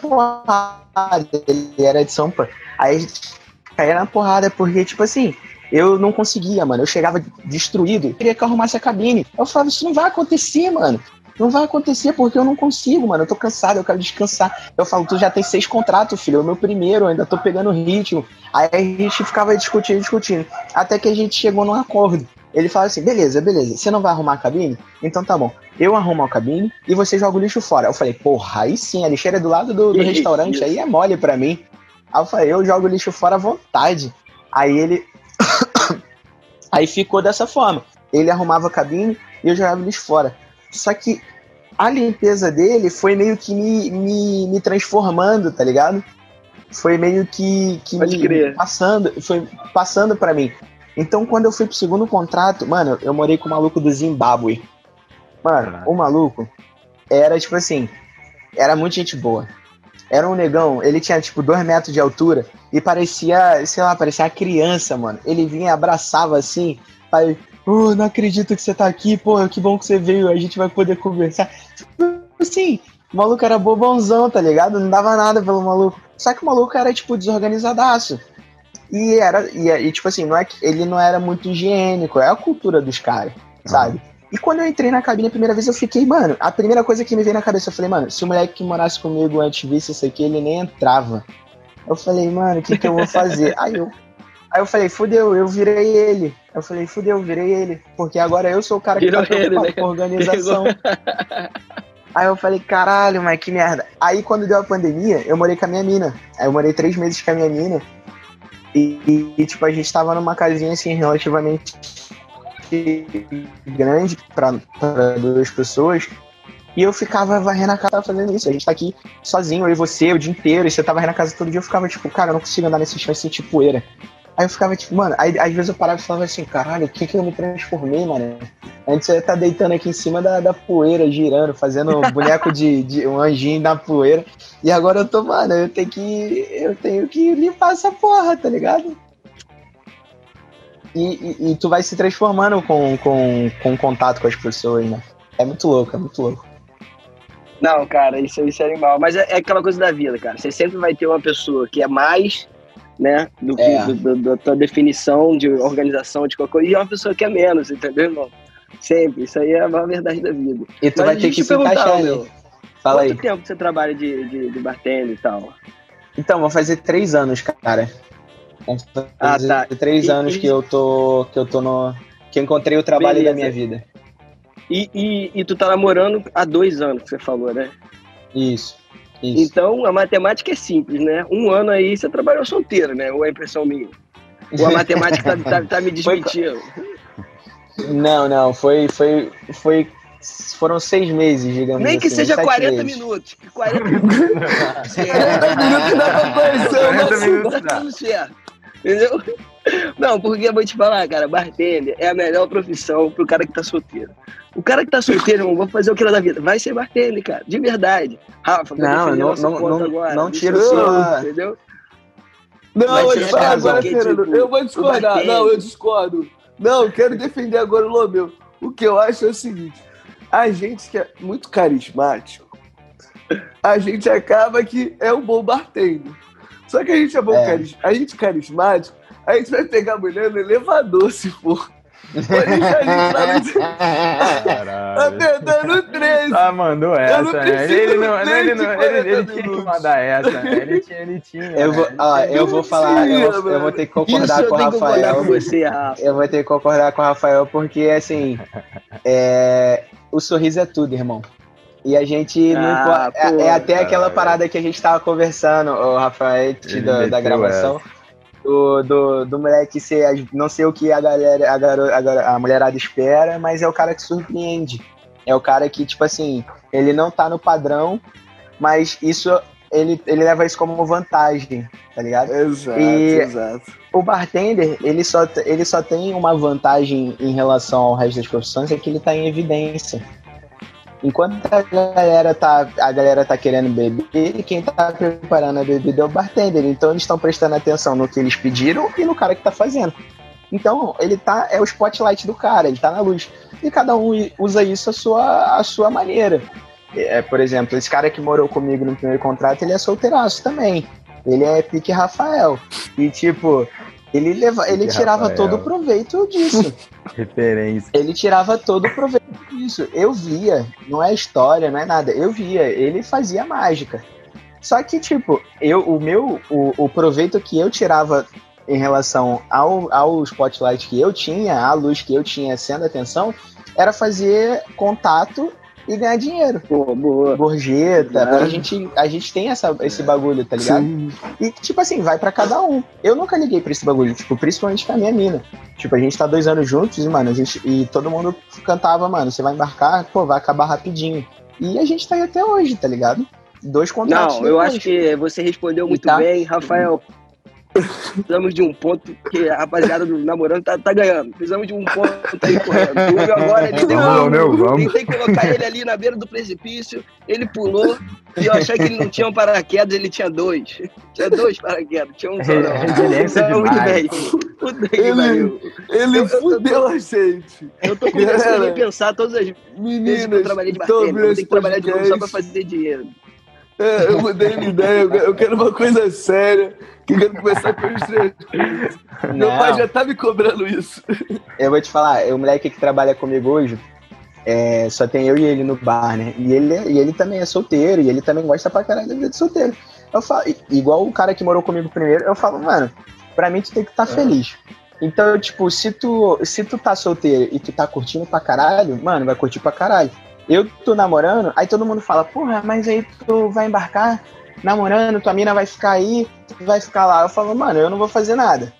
porrada. Ele era de São Paulo. Aí a gente caía na porrada, porque, tipo assim, eu não conseguia, mano. Eu chegava destruído, eu queria que eu arrumasse a cabine. Eu falava, isso não vai acontecer, mano. Não vai acontecer porque eu não consigo, mano. Eu tô cansado, eu quero descansar. Eu falo, tu já tem seis contratos, filho. É o meu primeiro, eu ainda tô pegando ritmo. Aí a gente ficava discutindo, discutindo. Até que a gente chegou num acordo. Ele fala assim: beleza, beleza, você não vai arrumar a cabine? Então tá bom. Eu arrumo a cabine e você joga o lixo fora. Eu falei, porra, aí sim, a lixeira é do lado do, do restaurante, aí é mole pra mim. Aí eu falei, eu jogo o lixo fora à vontade. Aí ele. aí ficou dessa forma. Ele arrumava a cabine e eu jogava o lixo fora. Só que a limpeza dele foi meio que me, me, me transformando, tá ligado? Foi meio que, que me crer. passando, foi passando para mim. Então, quando eu fui pro segundo contrato, mano, eu morei com o maluco do Zimbábue. Mano, o maluco era tipo assim, era muito gente boa. Era um negão, ele tinha tipo dois metros de altura e parecia, sei lá, parecia uma criança, mano. Ele vinha e abraçava assim, aí, oh, não acredito que você tá aqui, pô, que bom que você veio, a gente vai poder conversar. Tipo assim, o maluco era bobãozão, tá ligado? Não dava nada pelo maluco. Só que o maluco era, tipo, desorganizadaço. E era, e, e tipo assim, não é ele não era muito higiênico, é a cultura dos caras, sabe? E quando eu entrei na cabine a primeira vez, eu fiquei, mano, a primeira coisa que me veio na cabeça, eu falei, mano, se o moleque que morasse comigo antes visse isso aqui, ele nem entrava. Eu falei, mano, o que, que eu vou fazer? Aí eu Aí eu falei, fudeu, eu virei ele. Eu falei, fudeu, eu virei ele. Porque agora eu sou o cara que Virou tá preocupado né? com organização. Aí eu falei, caralho, mas que merda. Aí quando deu a pandemia, eu morei com a minha mina. Aí eu morei três meses com a minha mina. E, e tipo, a gente tava numa casinha assim, relativamente grande para duas pessoas. E eu ficava varrendo a casa fazendo isso. A gente tá aqui sozinho, eu e você, o dia inteiro. E você tava varrendo a casa todo dia. Eu ficava tipo, cara, eu não consigo andar nesse chão e sentir poeira. Aí eu ficava tipo, mano, aí às vezes eu parava e falava assim, caralho, o que que eu me transformei, mano? Antes eu ia estar tá deitando aqui em cima da, da poeira, girando, fazendo boneco de, de um anjinho na poeira. E agora eu tô, mano, eu tenho que. Eu tenho que limpar essa porra, tá ligado? E, e, e, tu vai se transformando com, com, com contato com as pessoas, né? É muito louco, é muito louco. Não, cara, isso, isso é animal. Mas é, é aquela coisa da vida, cara. Você sempre vai ter uma pessoa que é mais né? Do que é. do, do, da tua definição de organização de qualquer coisa. E é uma pessoa que é menos, entendeu, irmão? Sempre. Isso aí é a verdade da vida. E tu Mas vai ter que se encaixar, meu. Fala Quanto aí. tempo você trabalha de, de, de bartender e tal? Então, vou fazer três anos, cara. Ah, tá. três e, anos e... que eu tô. que eu tô no. que eu encontrei o trabalho Beleza. da minha vida. E, e, e, tu tá namorando há dois anos, que você falou, né? Isso. Isso. Então, a matemática é simples, né? Um ano aí você trabalhou solteiro, né? Ou é impressão minha? Ou a matemática tá, tá, tá me desmentindo? Não, não, foi, foi, foi foram seis meses, digamos Nem que assim, seja 40 meses. minutos. 40 minutos. 40 minutos dá pra conhecer, tá tudo certo. Entendeu? Não, porque eu vou te falar, cara, bartender é a melhor profissão pro cara que tá solteiro. O cara que tá solteiro, irmão, vai fazer o que lá da vida? Vai ser bartender, cara, de verdade. Rafa, não, não, não, não, agora. não tira o seu, entendeu? Não, eu agora, Fernando, tipo, eu vou discordar. Não, eu discordo. Não, eu quero defender agora o Lomeu. O que eu acho é o seguinte, a gente que é muito carismático, a gente acaba que é um bom bartender. Só que a gente é bom é. carismático, a gente carismático, a gente vai pegar a mulher no elevador, se for. Tá, no... tentando três. Ah, mandou essa, né? Ele, não, ele, não, ele, ele tinha que mandar essa, né? Ele tinha, ele tinha. Eu vou, ó, eu vou falar, eu vou, eu vou ter que concordar com o Rafael. Com você, Rafa. Eu vou ter que concordar com o Rafael, porque assim, é, o sorriso é tudo, irmão. E a gente ah, não pode. É, é, até aquela parada que a gente tava conversando, o Rafael, da, da gravação. Do, do, do moleque ser. Não sei o que a galera, a, garo, a, a mulherada espera, mas é o cara que surpreende. É o cara que, tipo assim, ele não tá no padrão, mas isso ele, ele leva isso como vantagem, tá ligado? Exato, e exato. O bartender, ele só, ele só tem uma vantagem em relação ao resto das profissões, é que ele tá em evidência. Enquanto a galera tá, a galera tá querendo beber, quem tá preparando a bebida é o bartender. Então eles estão prestando atenção no que eles pediram e no cara que tá fazendo. Então, ele tá. É o spotlight do cara, ele tá na luz. E cada um usa isso a sua, a sua maneira. É, por exemplo, esse cara que morou comigo no primeiro contrato, ele é solteiraço também. Ele é pique Rafael. E tipo, ele, leva, ele tirava Rafael. todo o proveito disso. Referência. Ele tirava todo o proveito disso. Eu via, não é história, não é nada. Eu via, ele fazia mágica. Só que, tipo, eu, o meu, o, o proveito que eu tirava em relação ao, ao spotlight que eu tinha, à luz que eu tinha sendo atenção, era fazer contato e ganhar dinheiro. Pô, boa. Gorjeta. A gente, a gente tem essa, esse bagulho, tá ligado? Sim. E, tipo assim, vai para cada um. Eu nunca liguei pra esse bagulho, tipo, principalmente com a minha mina. Tipo, a gente tá dois anos juntos e, mano, a gente, e todo mundo cantava, mano, você vai embarcar, pô, vai acabar rapidinho. E a gente tá aí até hoje, tá ligado? Dois contratos. Não, eu acho que você respondeu muito tá... bem, Rafael. Precisamos de um ponto que a rapaziada do namorando tá, tá ganhando. Precisamos de um ponto aí correndo. O agora ele deu vamos, meu, vamos. Tentei colocar ele ali na beira do precipício, ele pulou e eu achei que ele não tinha um paraquedas, ele tinha dois. Tinha dois paraquedas, tinha um só não. Resiliência então. Ele, ele eu, fudeu eu, a gente. Eu tô começando a pensar todas as meninas vezes que eu trabalhei de bartender. Eu tenho que trabalhar de novo só pra fazer dinheiro. É, eu mudei minha ideia, eu quero uma coisa séria, que eu quero começar com os. Meu pai já tá me cobrando isso. Eu vou te falar, o moleque que trabalha comigo hoje, é, só tem eu e ele no bar, né? E ele, e ele também é solteiro, e ele também gosta pra caralho da vida de solteiro. Eu falo, igual o cara que morou comigo primeiro, eu falo, mano, pra mim tu tem que estar tá é. feliz. Então, tipo, se tu, se tu tá solteiro e tu tá curtindo pra caralho, mano, vai curtir pra caralho. Eu tô namorando, aí todo mundo fala, porra, mas aí tu vai embarcar namorando, tua mina vai ficar aí, tu vai ficar lá. Eu falo, mano, eu não vou fazer nada.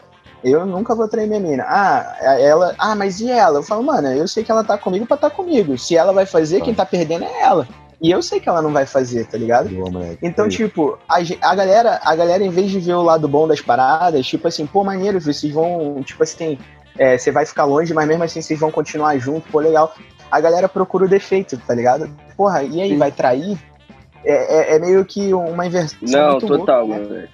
Eu nunca vou trair minha mina. Ah, ela. Ah, mas e ela? Eu falo, mano, eu sei que ela tá comigo pra tá comigo. Se ela vai fazer, quem tá perdendo é ela. E eu sei que ela não vai fazer, tá ligado? Então, tipo, a, a, galera, a galera, em vez de ver o lado bom das paradas, tipo assim, pô, maneiro, vocês vão, tipo assim, é, você vai ficar longe, mas mesmo assim vocês vão continuar junto, pô, legal a galera procura o defeito, tá ligado? Porra, e aí, Sim. vai trair? É, é, é, meio que uma inversão. Não, total, louca, mano.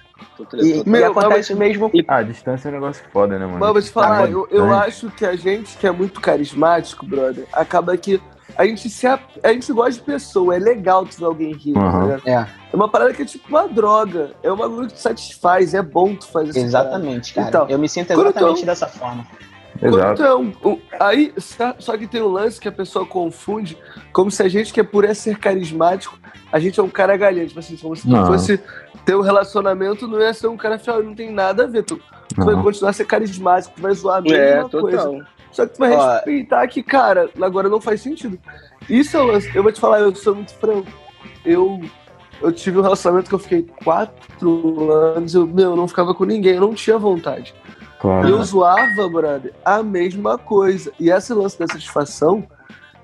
E, e, acontece mas, mesmo. Ah, a distância é um negócio foda, né, mano? Mas vou te falar, tá eu, eu acho que a gente que é muito carismático, brother, acaba que a gente, se a, a gente gosta de pessoa, é legal tu ver alguém rir, uhum. né? É. é uma parada que é tipo uma droga. É uma coisa que te satisfaz, é bom tu fazer isso. Exatamente, cara. Então, eu me sinto exatamente dessa forma. Exato. Então, aí, só que tem um lance que a pessoa confunde, como se a gente que é por ser carismático, a gente é um cara galhante. Tipo assim, como se não. fosse ter um relacionamento, não ia ser um cara fiel, não tem nada a ver. Tu, tu vai continuar a ser carismático, tu vai zoar a mesma é, coisa. Total. Só que tu vai Ó, respeitar que, cara, agora não faz sentido. Isso é o lance. Eu vou te falar, eu sou muito franco. Eu eu tive um relacionamento que eu fiquei quatro anos, eu, meu, eu não ficava com ninguém, eu não tinha vontade. Claro. Eu zoava, brother, a mesma coisa. E esse lance da satisfação,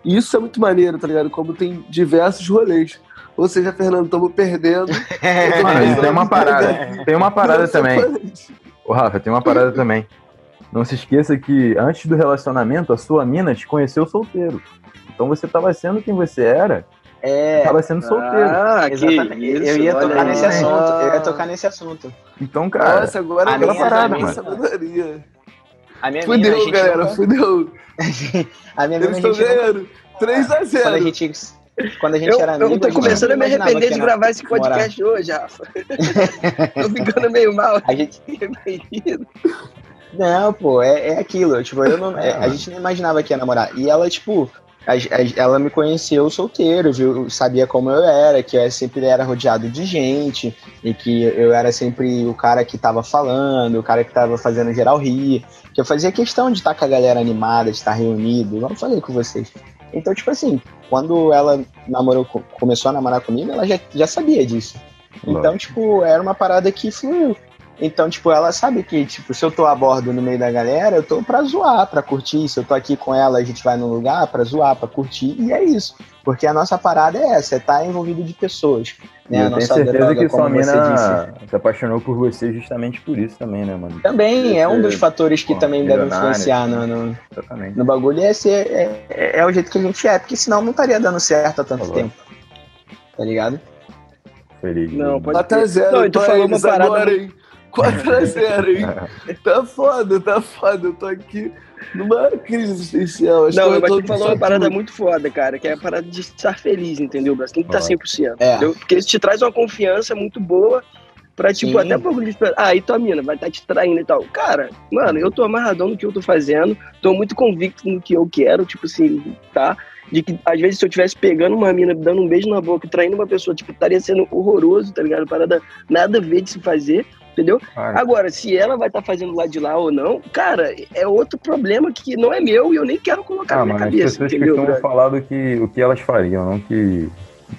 isso é muito maneiro, tá ligado? Como tem diversos rolês. Ou seja, Fernando, estamos perdendo. Mano, tem uma parada. Tem uma parada também. Ô, Rafa, tem uma parada também. Não se esqueça que antes do relacionamento, a sua mina te conheceu solteiro. Então você tava sendo quem você era, É, tava sendo solteiro. Ah, que exatamente. isso, eu ia tocar aí. nesse assunto. Eu ia tocar nesse assunto. Então, cara, Nossa, agora a eu minha parada, mano. sabedoria. A minha mina, a Fudeu, gente galera, nunca- fudeu. A minha Eles mina, estão nunca- ganhando. 3 a quando a 0 gente, quando a gente Eu, era amigo, eu tô a começando a me arrepender que de gravar esse podcast hoje, Rafa. tô ficando meio mal. A gente. Não, pô, é, é aquilo. Tipo, eu não, é, a gente não imaginava que ia namorar. E ela, tipo, ela me conheceu solteiro, viu? Sabia como eu era, que eu sempre era rodeado de gente, e que eu era sempre o cara que tava falando, o cara que tava fazendo geral rir. Que eu fazia questão de estar com a galera animada, de estar reunido, igual eu falei com vocês. Então, tipo assim, quando ela namorou, co- começou a namorar comigo, ela já, já sabia disso. Então, tipo, era uma parada que fluiu. Então, tipo, ela sabe que, tipo, se eu tô a bordo no meio da galera, eu tô pra zoar, pra curtir. Se eu tô aqui com ela, a gente vai num lugar pra zoar, pra curtir, e é isso. Porque a nossa parada é essa, é estar envolvido de pessoas. Né? A eu tenho nossa certeza droga, que sua você mina se apaixonou por você justamente por isso também, né, mano? Também é um dos fatores que também deve influenciar no, no, no bagulho. E esse é, é, é o jeito que a gente é, porque senão não estaria dando certo há tanto Tá bom. tempo. Tá ligado? Feliz. Não, pode 4x0. Não, e tu falou uma parada agora, hein? 4x0, hein? Tá foda, tá foda. Eu tô aqui numa crise existencial. Acho Não, que eu mas tô tu falou uma parada muito foda, cara, que é a parada de estar feliz, entendeu, Brasil? Tem que estar 100%. É. entendeu? Porque isso te traz uma confiança muito boa pra, tipo, Sim. até um pouco de... Ah, e tua mina vai estar te traindo e tal. Cara, mano, eu tô amarradão no que eu tô fazendo, tô muito convicto no que eu quero, tipo assim, tá? De que, às vezes, se eu tivesse pegando uma mina, dando um beijo na boca e traindo uma pessoa, tipo, estaria sendo horroroso, tá ligado? Parada nada a ver de se fazer, entendeu? Agora, se ela vai estar fazendo lá de lá ou não, cara, é outro problema que não é meu e eu nem quero colocar ah, na minha mano, as cabeça, pessoas entendeu? costumam brother? falar do que, o que elas fariam, não que,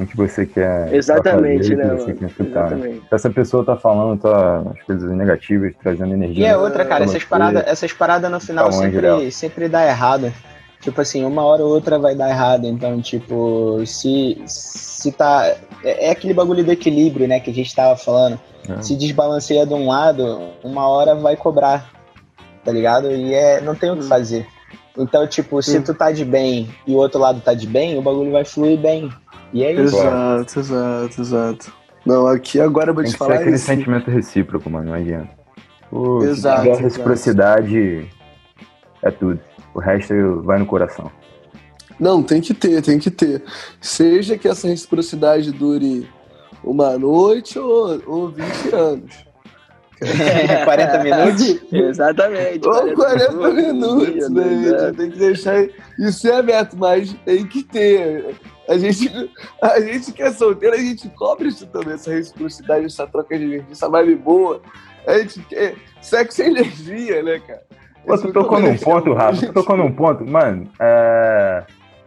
o que você quer. Exatamente, fazer, né, o que quer escutar. Exatamente. Se essa pessoa tá falando tá, as coisas negativas, trazendo energia. E é outra, cara, essas paradas, essas paradas no final Tá sempre, sempre dá errado. Tipo assim, uma hora ou outra vai dar errado. Então, tipo, se, se tá. É é aquele bagulho do equilíbrio, né, que a gente tava falando. É. Se desbalanceia de um lado, uma hora vai cobrar. Tá ligado? E é, não tem o que fazer. Então, tipo, se Hum. tu tá de bem e o outro lado tá de bem, o bagulho vai fluir bem. E é isso. Exato, exato, exato. Não, aqui agora eu vou Tem te que ser falar aquele isso. sentimento recíproco, mano, não adianta. Se Exato, exato. reciprocidade, é tudo. O resto vai no coração. Não, tem que ter, tem que ter. Seja que essa reciprocidade dure uma noite ou, ou 20 anos. 40 minutos. Exatamente. Ou 40 minutos, né? né? gente? Tem que deixar isso é aberto, mas tem que ter. A gente, a gente que é solteiro, a gente cobra isso também, essa reciprocidade, essa troca de energia, essa vibe boa. A gente quer sexo e energia, né, cara? Pô, tu tocou num deixa- ponto, Rafa, tu tocou num ponto. Mano, é...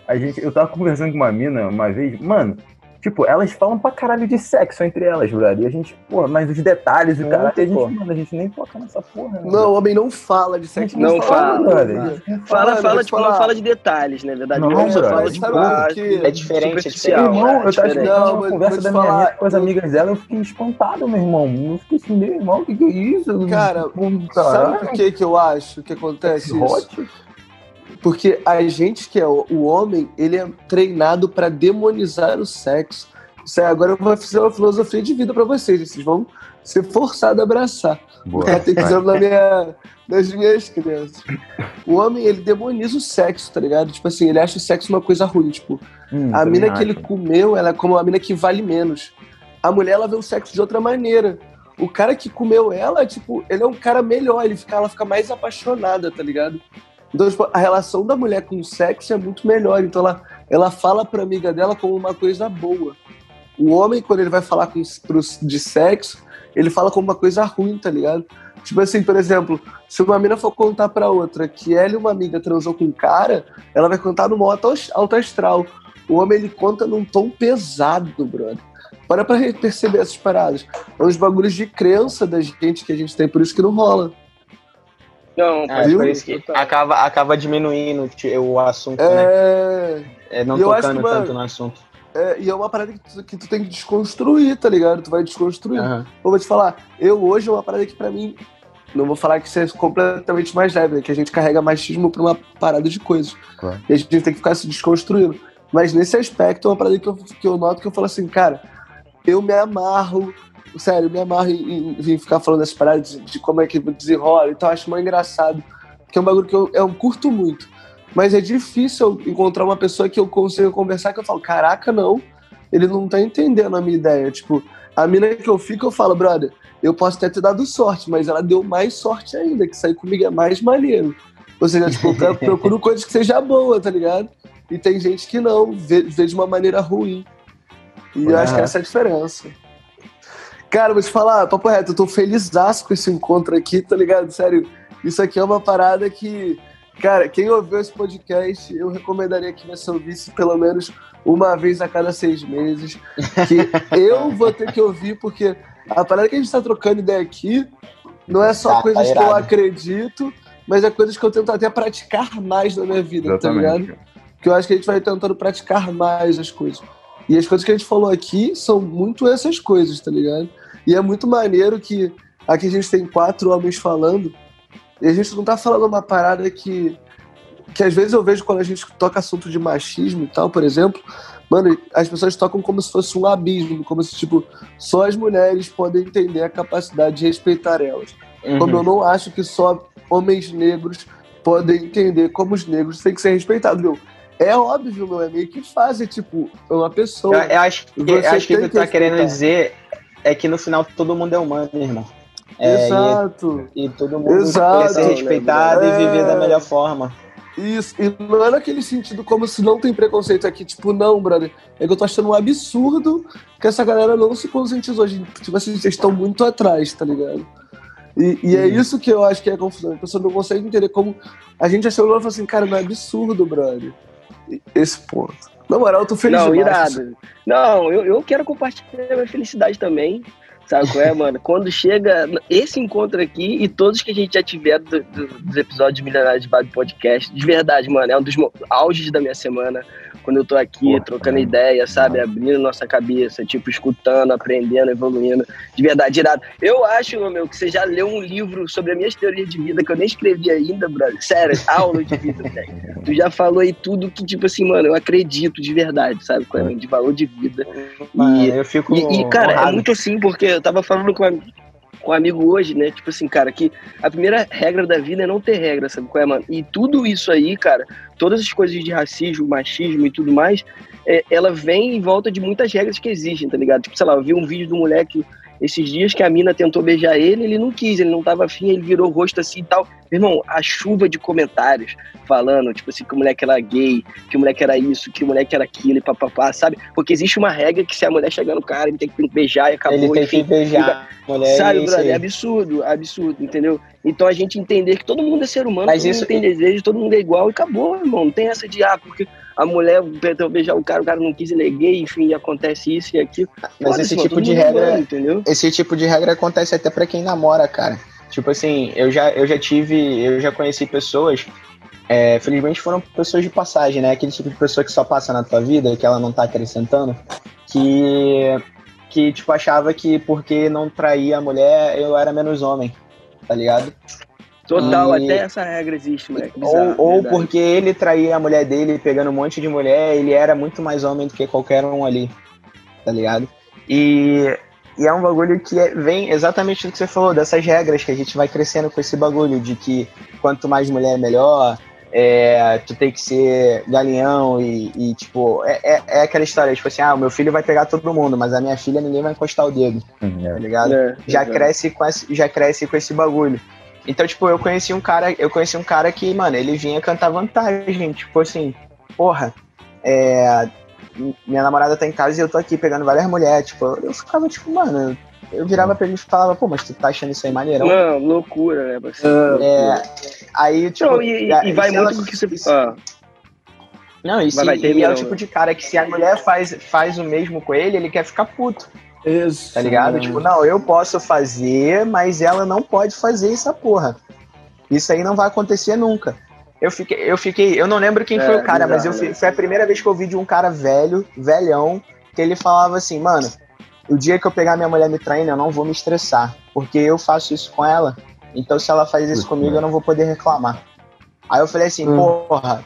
a gente, eu tava conversando com uma mina uma vez, mano, tipo, elas falam pra caralho de sexo entre elas, brother. E a gente, porra, mas os detalhes, o caralho, a gente, pô. mano, a gente nem toca nessa porra. né? Não, o homem não fala de sexo. gente não fala, brother. né? Não Fala, Mano, fala, vou te tipo, não fala de detalhes, na verdade. Não, Não, brother. fala, tipo, Sabe ah, por quê? É diferente, é Meu irmão, é eu tava diferente. escutando Não, uma mas conversa da minha falar, amiga com as eu- amigas dela, eu fiquei espantado, meu irmão. Eu fiquei assim, meu irmão, o que, que é isso? Cara, Pum, Sabe por que, que eu acho que acontece isso? Porque a gente que é o, o homem, ele é treinado pra demonizar o sexo. Isso aí, agora eu vou fazer uma filosofia de vida pra vocês. Vocês vão ser forçados a abraçar. Boa. Catequizando na minha, nas minhas crianças. O homem, ele demoniza o sexo, tá ligado? Tipo assim, ele acha o sexo uma coisa ruim. Tipo, Hum, a mina que ele acho. comeu, ela é como uma mina que vale menos. A mulher, ela vê o sexo de outra maneira. O cara que comeu ela, tipo, ele é um cara melhor, ele fica, ela fica mais apaixonada, tá ligado? Então, tipo, a relação da mulher com o sexo é muito melhor. Então, ela, ela fala pra amiga dela como uma coisa boa. O homem, quando ele vai falar com, pro, de sexo, ele fala como uma coisa ruim, tá ligado? Tipo assim, por exemplo, se uma mina for contar pra outra que ela e uma amiga transou com um cara, ela vai contar numa alta, alta astral. O homem, ele conta num tom pesado, brother. Para pra perceber essas paradas. É uns bagulhos de crença da gente que a gente tem, por isso que não rola. Não, é, por isso que acaba, acaba diminuindo o assunto, é... né? É, não tocando que, tanto no assunto. É, e é uma parada que tu, que tu tem que desconstruir, tá ligado? Tu vai desconstruir. Uhum. Eu vou te falar, eu hoje é uma parada que pra mim, não vou falar que isso é completamente mais leve, né? que a gente carrega machismo pra uma parada de coisas. Claro. E a gente tem que ficar se desconstruindo. Mas nesse aspecto é uma parada que eu, que eu noto que eu falo assim, cara, eu me amarro sério, me amarro em, em, ficar falando essas paradas de, de, como é que desenrola, então acho mais engraçado. Porque é um bagulho que eu, eu curto muito. Mas é difícil encontrar uma pessoa que eu consiga conversar que eu falo, caraca, não, ele não tá entendendo a minha ideia. Tipo, a mina que eu fico, eu falo, brother, eu posso até ter dado sorte, mas ela deu mais sorte ainda, que sair comigo é mais maneiro. Ou seja, tipo, eu procuro coisas que seja boa, tá ligado? E tem gente que não, vê, vê de uma maneira ruim. E eu acho que essa é a diferença. Cara, vou te falar, papo reto, eu tô feliz com esse encontro aqui, tá ligado? Sério, isso aqui é uma parada que, cara, quem ouviu esse podcast, eu recomendaria que você ouvisse pelo menos uma vez a cada seis meses. Que eu vou ter que ouvir, porque a parada que a gente tá trocando ideia aqui não é só tá, coisas tá que eu acredito, mas é coisas que eu tento até praticar mais na minha vida, Exatamente. tá ligado? Que eu acho que a gente vai tentando praticar mais as coisas. E as coisas que a gente falou aqui são muito essas coisas, tá ligado? E é muito maneiro que aqui a gente tem quatro homens falando, e a gente não tá falando uma parada que. Que às vezes eu vejo quando a gente toca assunto de machismo e tal, por exemplo, mano, as pessoas tocam como se fosse um abismo, como se, tipo, só as mulheres podem entender a capacidade de respeitar elas. Uhum. Como eu não acho que só homens negros podem entender como os negros têm que ser respeitados, meu. É óbvio, meu, é meio que fase, tipo, uma pessoa. Eu, eu acho que, eu acho que o que tu tá querendo dizer é que no final todo mundo é humano, irmão. É, Exato. E, e, todo mundo Exato, quer ser respeitado é... e viver da melhor forma. Isso, e não é naquele sentido como se não tem preconceito aqui, tipo, não, brother. É que eu tô achando um absurdo que essa galera não se conscientizou. Tipo assim, vocês estão muito atrás, tá ligado? E, e é isso que eu acho que é confusão. A pessoa não consegue entender como. A gente achou e falou assim, cara, não é absurdo, brother esse ponto. Na moral, eu tô feliz Não, demais. irado. Não, eu, eu quero compartilhar minha felicidade também. Sabe qual é, mano? Quando chega esse encontro aqui e todos que a gente já tiver do, do, dos episódios de Milionários de Bado Podcast, de verdade, mano, é um dos auges da minha semana quando eu tô aqui Porra, trocando ideia, sabe? Abrindo nossa cabeça, tipo, escutando, aprendendo, evoluindo. De verdade, irado. Eu acho, meu, que você já leu um livro sobre as minhas teorias de vida que eu nem escrevi ainda, brother. Sério, aula de vida, velho. Tu já falou aí tudo que, tipo assim, mano, eu acredito de verdade, sabe? É de valor de vida. E, eu fico. E, e cara, é honrado. é muito assim, porque eu tava falando com a com um amigo hoje, né? Tipo assim, cara, que a primeira regra da vida é não ter regra, sabe qual é, mano? E tudo isso aí, cara, todas as coisas de racismo, machismo e tudo mais, é, ela vem em volta de muitas regras que existem, tá ligado? Tipo, sei lá, eu vi um vídeo do moleque esses dias que a mina tentou beijar ele, ele não quis, ele não tava afim, ele virou o rosto assim e tal. Irmão, a chuva de comentários falando, tipo assim, que o moleque era gay, que o moleque era isso, que o moleque era aquilo e papapá, sabe? Porque existe uma regra que se a mulher chegar no cara, ele tem que beijar e acabou. Ele tem enfim, que beijar. Mulher sabe, brother? É absurdo, absurdo, entendeu? Então a gente entender que todo mundo é ser humano, Mas todo isso... mundo tem desejo, todo mundo é igual e acabou, irmão. Não tem essa de, ah, porque a mulher tentou beijar o cara, o cara não quis, ele é gay, enfim, acontece isso e aquilo. Mas Pode, esse mano, tipo de regra, entendeu? Esse tipo de regra acontece até para quem namora, cara. Tipo assim, eu já, eu já tive, eu já conheci pessoas, é, felizmente foram pessoas de passagem, né? Aquele tipo de pessoa que só passa na tua vida e que ela não tá acrescentando, que, que tipo, achava que porque não traía a mulher, eu era menos homem, tá ligado? Total, e... até essa regra existe, moleque. Bizarro, ou, ou porque ele traía a mulher dele pegando um monte de mulher, ele era muito mais homem do que qualquer um ali, tá ligado? E, e é um bagulho que é, vem exatamente do que você falou, dessas regras que a gente vai crescendo com esse bagulho de que quanto mais mulher melhor, é, tu tem que ser galinhão e, e tipo, é, é, é, aquela história, tipo assim, ah, o meu filho vai pegar todo mundo, mas a minha filha ninguém vai encostar o dedo, uhum. tá ligado? É, já, cresce com esse, já cresce com esse bagulho. Então, tipo, eu conheci um cara, eu conheci um cara que, mano, ele vinha cantar vantagem, tipo assim, porra, é, minha namorada tá em casa e eu tô aqui pegando várias mulheres, tipo, eu ficava tipo, mano, eu virava pra ele e falava, pô, mas tu tá achando isso aí maneirão? Não, loucura, né? Você... É, aí, tipo... Não, e, e vai muito do que você... Ah. Não, e, se, vai e é terminar, o tipo de cara que se a mulher faz, faz o mesmo com ele, ele quer ficar puto, Isso. tá ligado? Tipo, não, eu posso fazer, mas ela não pode fazer essa porra. Isso aí não vai acontecer nunca. Eu fiquei, eu fiquei, eu não lembro quem É, foi o cara, mas eu né? foi a primeira vez que eu vi de um cara velho, velhão, que ele falava assim, mano, o dia que eu pegar minha mulher me traindo, eu não vou me estressar, porque eu faço isso com ela. Então se ela faz isso comigo, eu não vou poder reclamar. Aí eu falei assim, Hum. porra,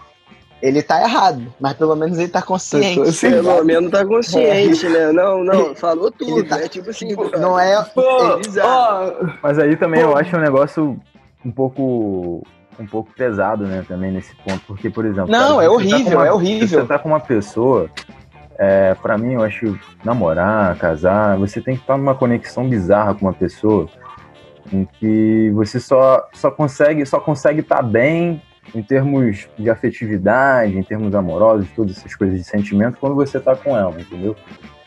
ele tá errado, mas pelo menos ele tá consciente. Pelo menos tá consciente, né? Não, não, falou tudo. Ele tá- É tipo assim, Não é, Pô, ó, Mas aí também Pô. eu acho um negócio um pouco um pouco pesado, né, também nesse ponto, porque por exemplo, Não, cara, é tá horrível, com uma- é horrível. Você tá com uma pessoa, é, para mim eu acho namorar, casar, você tem que estar numa conexão bizarra com uma pessoa em que você só só consegue só consegue estar bem em termos de afetividade, em termos amorosos, todas essas coisas de sentimento quando você tá com ela, entendeu?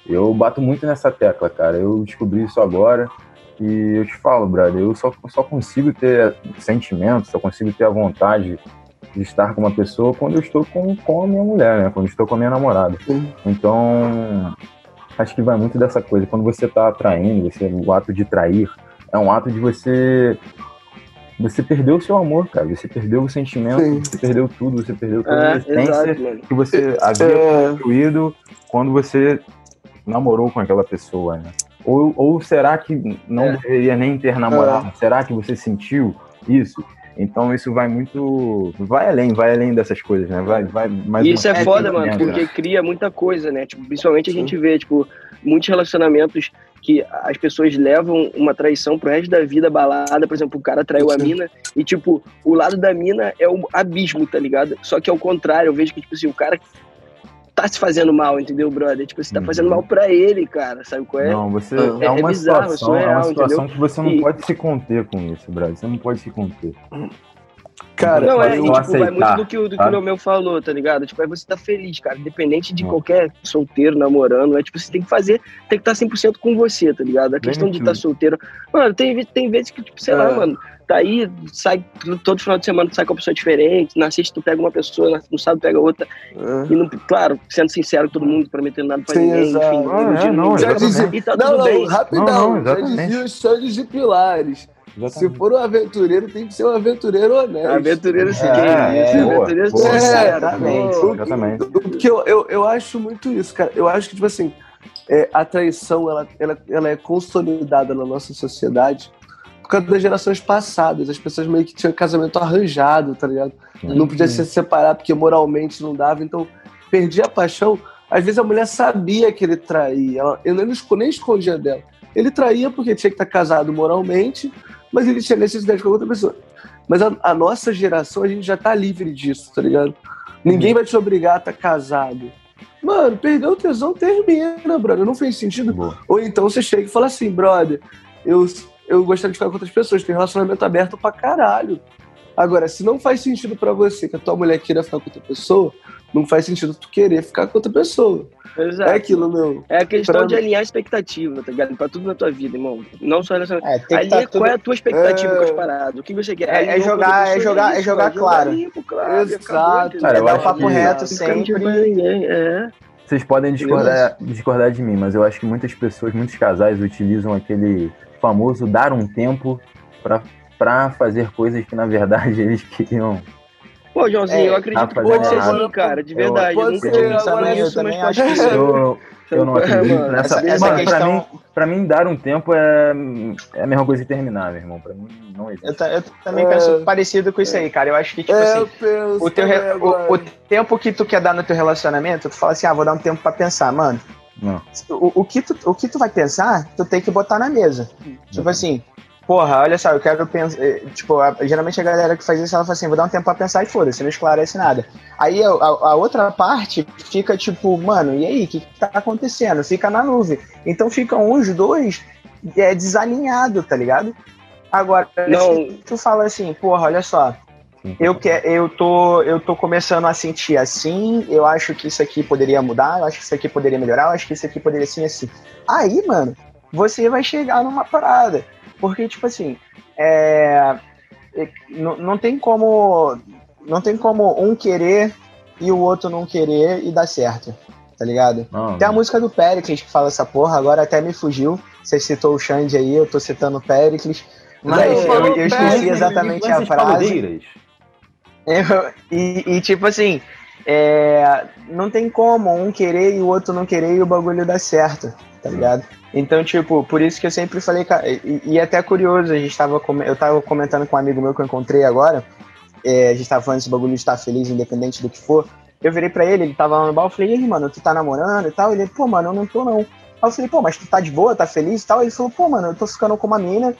Eu bato muito nessa tecla, cara. Eu descobri isso agora. E eu te falo, brother, eu só, só consigo ter sentimento, só consigo ter a vontade de estar com uma pessoa quando eu estou com, com a minha mulher, né? Quando eu estou com a minha namorada. Então, acho que vai muito dessa coisa. Quando você está traindo, você, o ato de trair é um ato de você. Você perdeu o seu amor, cara. Você perdeu o sentimento, Sim. você perdeu tudo, você perdeu toda a É, essência mano. que você havia é, construído quando você namorou com aquela pessoa, né? Ou, ou será que não É. deveria nem ter namorado? Será que você sentiu isso? Então isso vai muito. Vai além, vai além dessas coisas, né? Vai, vai mais E isso é foda, mano, porque né? cria muita coisa, né? Tipo, principalmente a Sim. gente vê, tipo, muitos relacionamentos que as pessoas levam uma traição pro resto da vida balada, por exemplo, o cara traiu a mina e, tipo, o lado da mina é o abismo, tá ligado? Só que ao contrário, eu vejo que, tipo assim, o cara tá se fazendo mal, entendeu, brother? Tipo, você tá Uhum. fazendo mal pra ele, cara, sabe qual é? Não, você É- é, é uma bizarro, situação, é surreal, uma situação entendeu? que você não E- pode se conter com isso, Brasil. Você não pode se conter. Cara, Não, é, e, não tipo, vai aceitar, muito do que, o- do que o meu falou, tá ligado? Tipo, aí você tá feliz, cara. Independente de Hum. qualquer solteiro, namorando, é tipo, você tem que fazer, tem que estar 100% com você, tá ligado? A questão de estar solteiro. Mano, tem, tem vezes que, tipo, sei lá, É. mano, tá aí, sai todo final de semana, tu sai com uma pessoa diferente, na sexta tu pega uma pessoa, no sábado pega outra. é. E, não, claro, sendo sincero todo mundo, prometendo nada pra Sim, ninguém, exato. enfim, Ah, é, não, ninguém. Já exatamente. E tá não, tudo não, bem. rapidão. Não, não, já dizia os Santos de Pilares. Se Exatamente. for um aventureiro, tem que ser um aventureiro honesto. Aventureiro sim, É, é, isso, boa, aventureiro boa. sincero, Exatamente. Exatamente. Porque eu, eu, eu acho muito isso, cara. Eu acho que, tipo assim, é, a traição, ela, ela, ela é consolidada na nossa sociedade por causa das gerações passadas. As pessoas meio que tinham casamento arranjado, tá ligado? Não podia se separar porque moralmente não dava. Então, perdia a paixão. Às vezes a mulher sabia que ele traía. Ela, eu nem escondia dela. Ele traía porque tinha que estar casado moralmente, mas ele tinha necessidade com outra pessoa. Mas a, a nossa geração, a gente já tá livre disso, tá ligado? Ninguém vai te obrigar a estar casado. Mano, perdeu o tesão, termina, brother. Não fez sentido. Boa. Ou então você chega e fala assim, brother, eu, eu gostaria de ficar com outras pessoas, tem relacionamento aberto pra caralho. Agora, se não faz sentido pra você que a tua mulher queira ficar com outra pessoa, não faz sentido tu querer ficar com outra pessoa. Exato. É aquilo, meu. É a questão Pra de alinhar a expectativa, tá ligado? Pra tudo na tua vida, irmão. Não só relacionamento. É, tem que Ali tá é tudo... qual é a tua expectativa É. com as paradas. O que você quer? É- é com jogar- é pessoa, jogar- é jogar claro. limpo, claro. Exato. acabou, é dar o papo reto sempre. ninguém, é. Vocês podem discordar, discordar de mim, mas eu acho que muitas pessoas, muitos casais utilizam aquele famoso dar um tempo pra, pra fazer coisas que na verdade eles queriam. Pô, Joãozinho, É, eu acredito que pode ser assim, cara, de verdade. Eu, Pode nunca ser, tinha pensado agora nisso, eu mas pode ser. Eu, eu não acredito mano, nessa. essa- essa Mano, pra, questão- mim, pra mim, dar um tempo é, é a mesma coisa que terminar, meu irmão. Pra mim, não existe. Eu, eu também É. penso parecido com isso aí, cara. Eu acho que, tipo é, assim, eu o, teu re- o, o tempo que tu quer dar no teu relacionamento, tu fala assim, ah, vou dar um tempo pra pensar, mano. Não. O, o que tu, o que tu vai pensar, tu tem que botar na mesa. Tipo assim, porra, olha só, eu quero pensar. Tipo, a- geralmente a galera que faz isso, ela fala assim, vou dar um tempo pra pensar e foda-se, não esclarece nada. Aí a, a- outra parte fica tipo, mano, e aí, o que, que tá acontecendo? Fica na nuvem. Então ficam os dois é, desalinhados, tá ligado? Agora, Não. se tu fala assim, porra, olha só, eu, que, eu, tô, eu tô começando a sentir assim, eu acho que isso aqui poderia mudar, eu acho que isso aqui poderia melhorar, eu acho que isso aqui poderia assim, assim. Aí, mano, você vai chegar numa parada. Porque, tipo assim, é, é, não, não tem como. Não tem como um querer e o outro não querer e dar certo, tá ligado? Não, Tem a música do Pericles que fala essa porra, agora até me fugiu. Você citou o Xande aí, eu tô citando o Pericles. Mas Não, eu, falou eu esqueci exatamente a frase. Eu- e, e, tipo assim, é, não tem como um querer e o outro não querer e o bagulho dar certo, tá ligado? Então, tipo, por isso que eu sempre falei, cara, e, e é até curioso, a gente tava, eu tava comentando com um amigo meu que eu encontrei agora, é, a gente tava falando desse bagulho de estar feliz, independente do que for. Eu virei pra ele, ele tava lá no bar, eu falei, e aí, mano, tu tá namorando e tal? Ele, pô, mano, eu não tô não. Aí eu falei, pô, mas tu tá de boa, tá feliz e tal? Ele falou, pô, mano, eu tô ficando com uma mina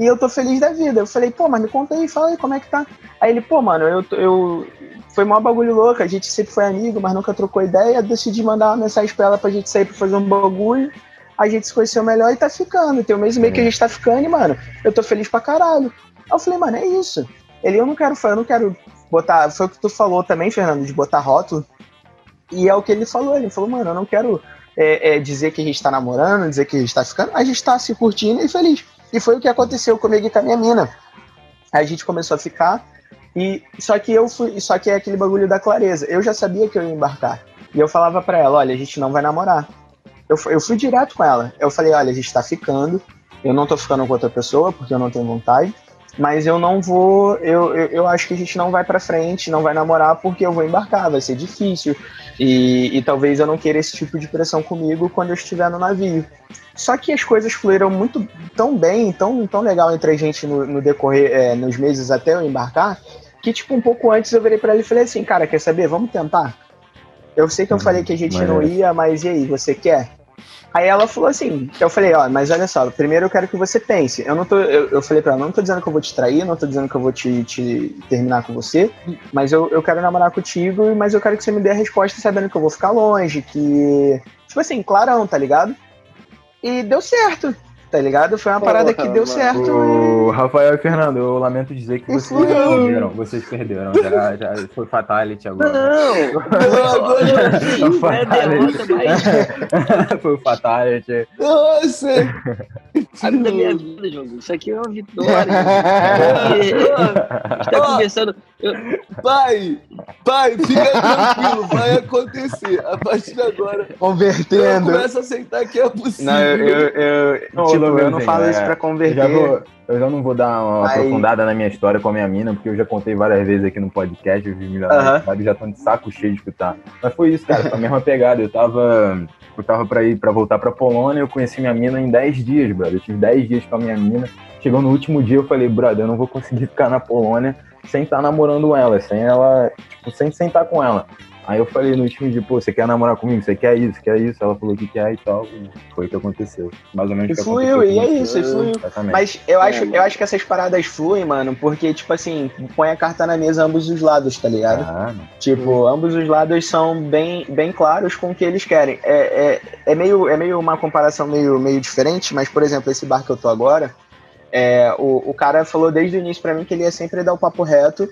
e eu tô feliz da vida. Eu falei, pô, mas me conta aí, fala aí como é que tá. Aí ele, pô, mano, eu, eu foi maior bagulho louco, a gente sempre foi amigo, mas nunca trocou ideia. Decidi mandar uma mensagem pra ela pra gente sair pra fazer um bagulho. A gente se conheceu melhor e tá ficando. Tem mês e meio que a gente tá ficando e, mano, eu tô feliz pra caralho. Aí eu falei, mano, é isso. Ele, eu não quero, eu não quero botar. Foi o que tu falou também, Fernando, de botar rótulo. E é o que ele falou. Ele falou, mano, eu não quero é, é, dizer que a gente tá namorando, dizer que a gente tá ficando. A gente tá se curtindo e feliz. E foi o que aconteceu comigo e com a minha mina. Aí a gente começou a ficar. E só que eu fui, só que é aquele bagulho da clareza. Eu já sabia que eu ia embarcar. E eu falava pra ela, olha, a gente não vai namorar. Eu, eu fui direto com ela. Eu falei, olha, a gente tá ficando. Eu não tô ficando com outra pessoa porque eu não tenho vontade. Mas eu não vou. Eu, eu, eu acho que a gente não vai pra frente, não vai namorar porque eu vou embarcar, vai ser difícil. E, e talvez eu não queira esse tipo de pressão comigo quando eu estiver no navio. Só que as coisas fluíram muito tão bem, tão, tão legal entre a gente no, no decorrer, é, nos meses até eu embarcar, que tipo, um pouco antes eu virei pra ele e falei assim, cara, quer saber? Vamos tentar? Eu sei que eu falei que a gente não maneiro. ia, mas e aí, você quer? Aí ela falou assim, eu falei, ó, mas olha só, primeiro eu quero que você pense. Eu não tô, eu, eu falei pra ela, não tô dizendo que eu vou te trair, não tô dizendo que eu vou te, te terminar com você, mas eu, eu quero namorar contigo, mas eu quero que você me dê a resposta sabendo que eu vou ficar longe, que. Tipo assim, clarão, tá ligado? E deu certo, tá ligado? Foi uma parada que deu mano. certo. O Rafael e Fernando, eu lamento dizer que vocês perderam. Vocês perderam. Já, já foi fatality agora. Não, não é derrota, mas foi o fatality. Nossa! vida é minha vida, jogo. Isso aqui é uma vitória. tá Ó. conversando. Eu, Pai, pai, fica tranquilo, vai acontecer. A partir de agora, Convertendo. começo a aceitar que é possível. Não, eu, eu, eu- Não, tipo, eu não falo é, isso pra converter. já, vou, eu já não vou dar uma Aí- aprofundada na minha história com a minha mina, porque eu já contei várias vezes aqui no podcast, os milionários Aham. já estão de saco cheio de escutar. Mas foi isso, cara, foi a mesma pegada. Eu tava, eu tava pra ir pra voltar pra Polônia, eu conheci minha mina em 10 dias, brother. Eu tive 10 dias com a minha mina. Chegou no último dia, eu falei, brother, eu não vou conseguir ficar na Polônia sem estar namorando ela, sem ela, tipo, sem sentar com ela. Aí eu falei no último dia, pô, você quer namorar comigo? Você quer isso, quer isso? Ela falou que quer e tal. E foi o que aconteceu. Mais ou menos o E que fluiu, aconteceu e é isso, e fluiu. Exatamente. Mas eu acho, É, mano. eu acho que essas paradas fluem, mano, porque, tipo assim, põe a carta na mesa ambos os lados, tá ligado? Ah. Tipo, ambos os lados são bem, bem claros com o que eles querem. É, é, é, meio, é meio uma comparação meio, meio diferente, mas, por exemplo, esse bar que eu tô agora, é, o, o cara falou desde o início pra mim que ele ia sempre dar o papo reto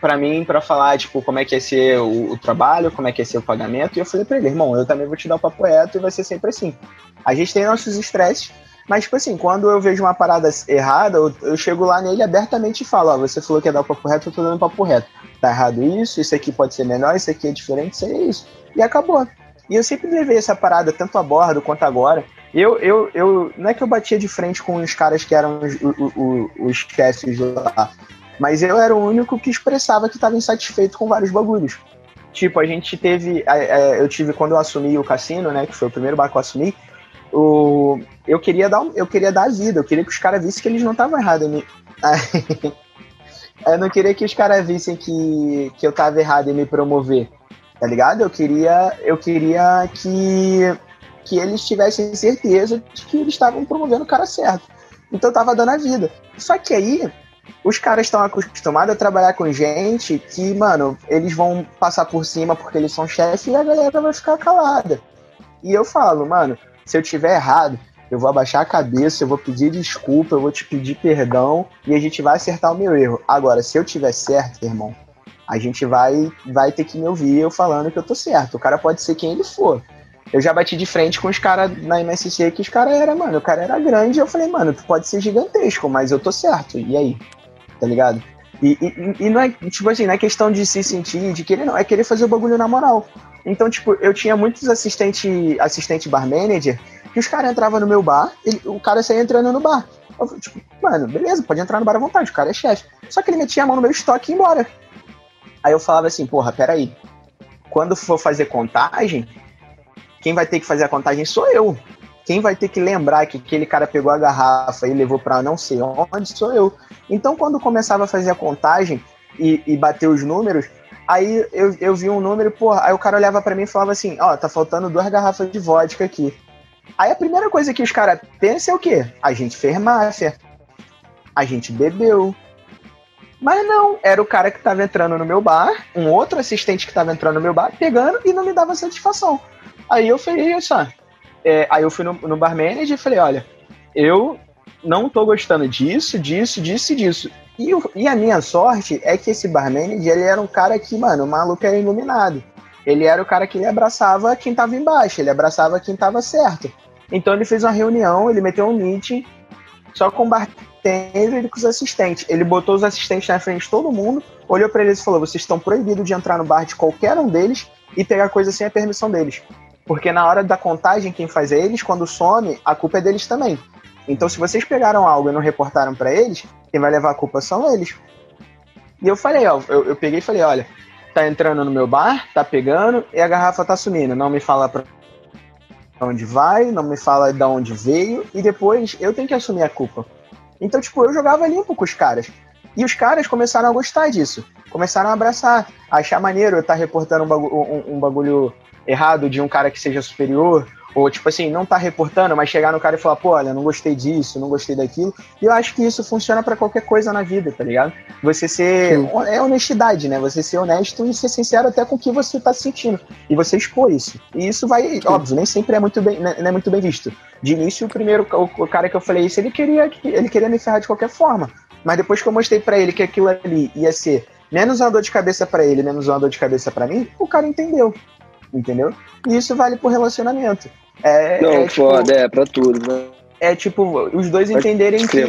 pra mim, pra falar, tipo, como é que ia ser o, o trabalho, como é que ia ser o pagamento, e eu falei pra ele, irmão, eu também vou te dar o papo reto e vai ser sempre assim. A gente tem nossos estresses, mas, tipo assim, quando eu vejo uma parada errada, eu, eu chego lá nele abertamente e falo, ó, você falou que ia dar o papo reto, eu tô dando o papo reto tá errado isso, isso aqui pode ser melhor, isso aqui é diferente, isso é isso. E acabou. E eu sempre levei essa parada, tanto a bordo quanto agora. Eu, eu, eu, não é que eu batia de frente com os caras que eram os, chefes lá, mas eu era o único que expressava que estava insatisfeito com vários bagulhos. Tipo, a gente teve, é, eu tive, quando eu assumi o cassino, né, que foi o primeiro bar que eu assumi, o, eu, queria dar, eu queria dar a vida, eu queria que os caras vissem que eles não estavam errados em Eu não queria que os caras vissem que, que eu tava errado em me promover, tá ligado? Eu queria, eu queria que, que eles tivessem certeza de que eles estavam promovendo o cara certo. Então tava dando a vida. Só que aí, os caras estão acostumados a trabalhar com gente que, mano, eles vão passar por cima porque eles são chefe e a galera vai ficar calada. E eu falo, mano, se eu tiver errado, eu vou abaixar a cabeça, eu vou pedir desculpa, eu vou te pedir perdão e a gente vai acertar o meu erro. Agora, se eu tiver certo, irmão, a gente vai, vai ter que me ouvir eu falando que eu tô certo. O cara pode ser quem ele for. Eu já bati de frente com os caras na MSC que os caras eram, mano, o cara era grande. Eu falei, mano, tu pode ser gigantesco, mas eu tô certo. E aí? Tá ligado? E, e, e, não é, tipo assim, não é questão de se sentir, de querer, não, é querer fazer o bagulho na moral. Então, tipo, eu tinha muitos assistente, assistente bar manager que os caras entravam no meu bar, ele, o cara saía entrando no bar. Eu, tipo, mano, beleza, pode entrar no bar à vontade, o cara é chefe. Só que ele metia a mão no meu estoque e ia embora. Aí eu falava assim, porra, peraí. Quando for fazer contagem, quem vai ter que fazer a contagem sou eu. Quem vai ter que lembrar que aquele cara pegou a garrafa e levou para não sei onde sou eu. Então, quando começava a fazer a contagem e, e bater os números, aí eu, eu vi um número, porra, aí o cara olhava para mim e falava assim: Ó, oh, tá faltando duas garrafas de vodka aqui. Aí a primeira coisa que os caras pensam é o quê? A gente fez máfia. A gente bebeu. Mas não, era o cara que tava entrando no meu bar, um outro assistente que tava entrando no meu bar, pegando e não me dava satisfação. Aí eu falei, isso, é, aí eu fui no, no bar manager e falei, olha, eu não tô gostando disso, disso, disso e disso. E, o, e a minha sorte é que esse bar manager, ele era um cara que, mano, o maluco era iluminado. Ele era o cara que ele abraçava quem tava embaixo, ele abraçava quem tava certo. Então ele fez uma reunião, ele meteu um meeting só com o bartender e com os assistentes. Ele botou os assistentes na frente de todo mundo, olhou para eles e falou: vocês estão proibidos de entrar no bar de qualquer um deles e pegar coisa sem a permissão deles. Porque na hora da contagem, quem faz é eles, quando some, a culpa é deles também. Então, se vocês pegaram algo e não reportaram para eles, quem vai levar a culpa são eles. E eu falei, ó, eu, eu peguei e falei, olha, tá entrando no meu bar, tá pegando e a garrafa tá sumindo. Não me fala pra onde vai, não me fala de onde veio e depois eu tenho que assumir a culpa. Então, tipo, eu jogava limpo com os caras. E os caras começaram a gostar disso. Começaram a abraçar, a achar maneiro eu estar tá reportando um um, um bagulho errado de um cara que seja superior, ou tipo assim, não tá reportando, mas chegar no cara e falar, pô, olha, não gostei disso, não gostei daquilo. E eu acho que isso funciona para qualquer coisa na vida, tá ligado? Você ser. Sim. É honestidade, né? Você ser honesto e ser sincero até com o que você tá sentindo. E você expor isso. E isso vai, Sim. óbvio, nem sempre é muito bem, né, não é muito bem visto. De início, o primeiro o, cara que eu falei isso, ele queria, ele queria me ferrar de qualquer forma. Mas depois que eu mostrei para ele que aquilo ali ia ser menos uma dor de cabeça para ele, menos uma dor de cabeça para mim, o cara entendeu entendeu? E isso vale pro relacionamento. É, Não, é, foda, tipo, é pra tudo, né? É tipo, os dois entenderem que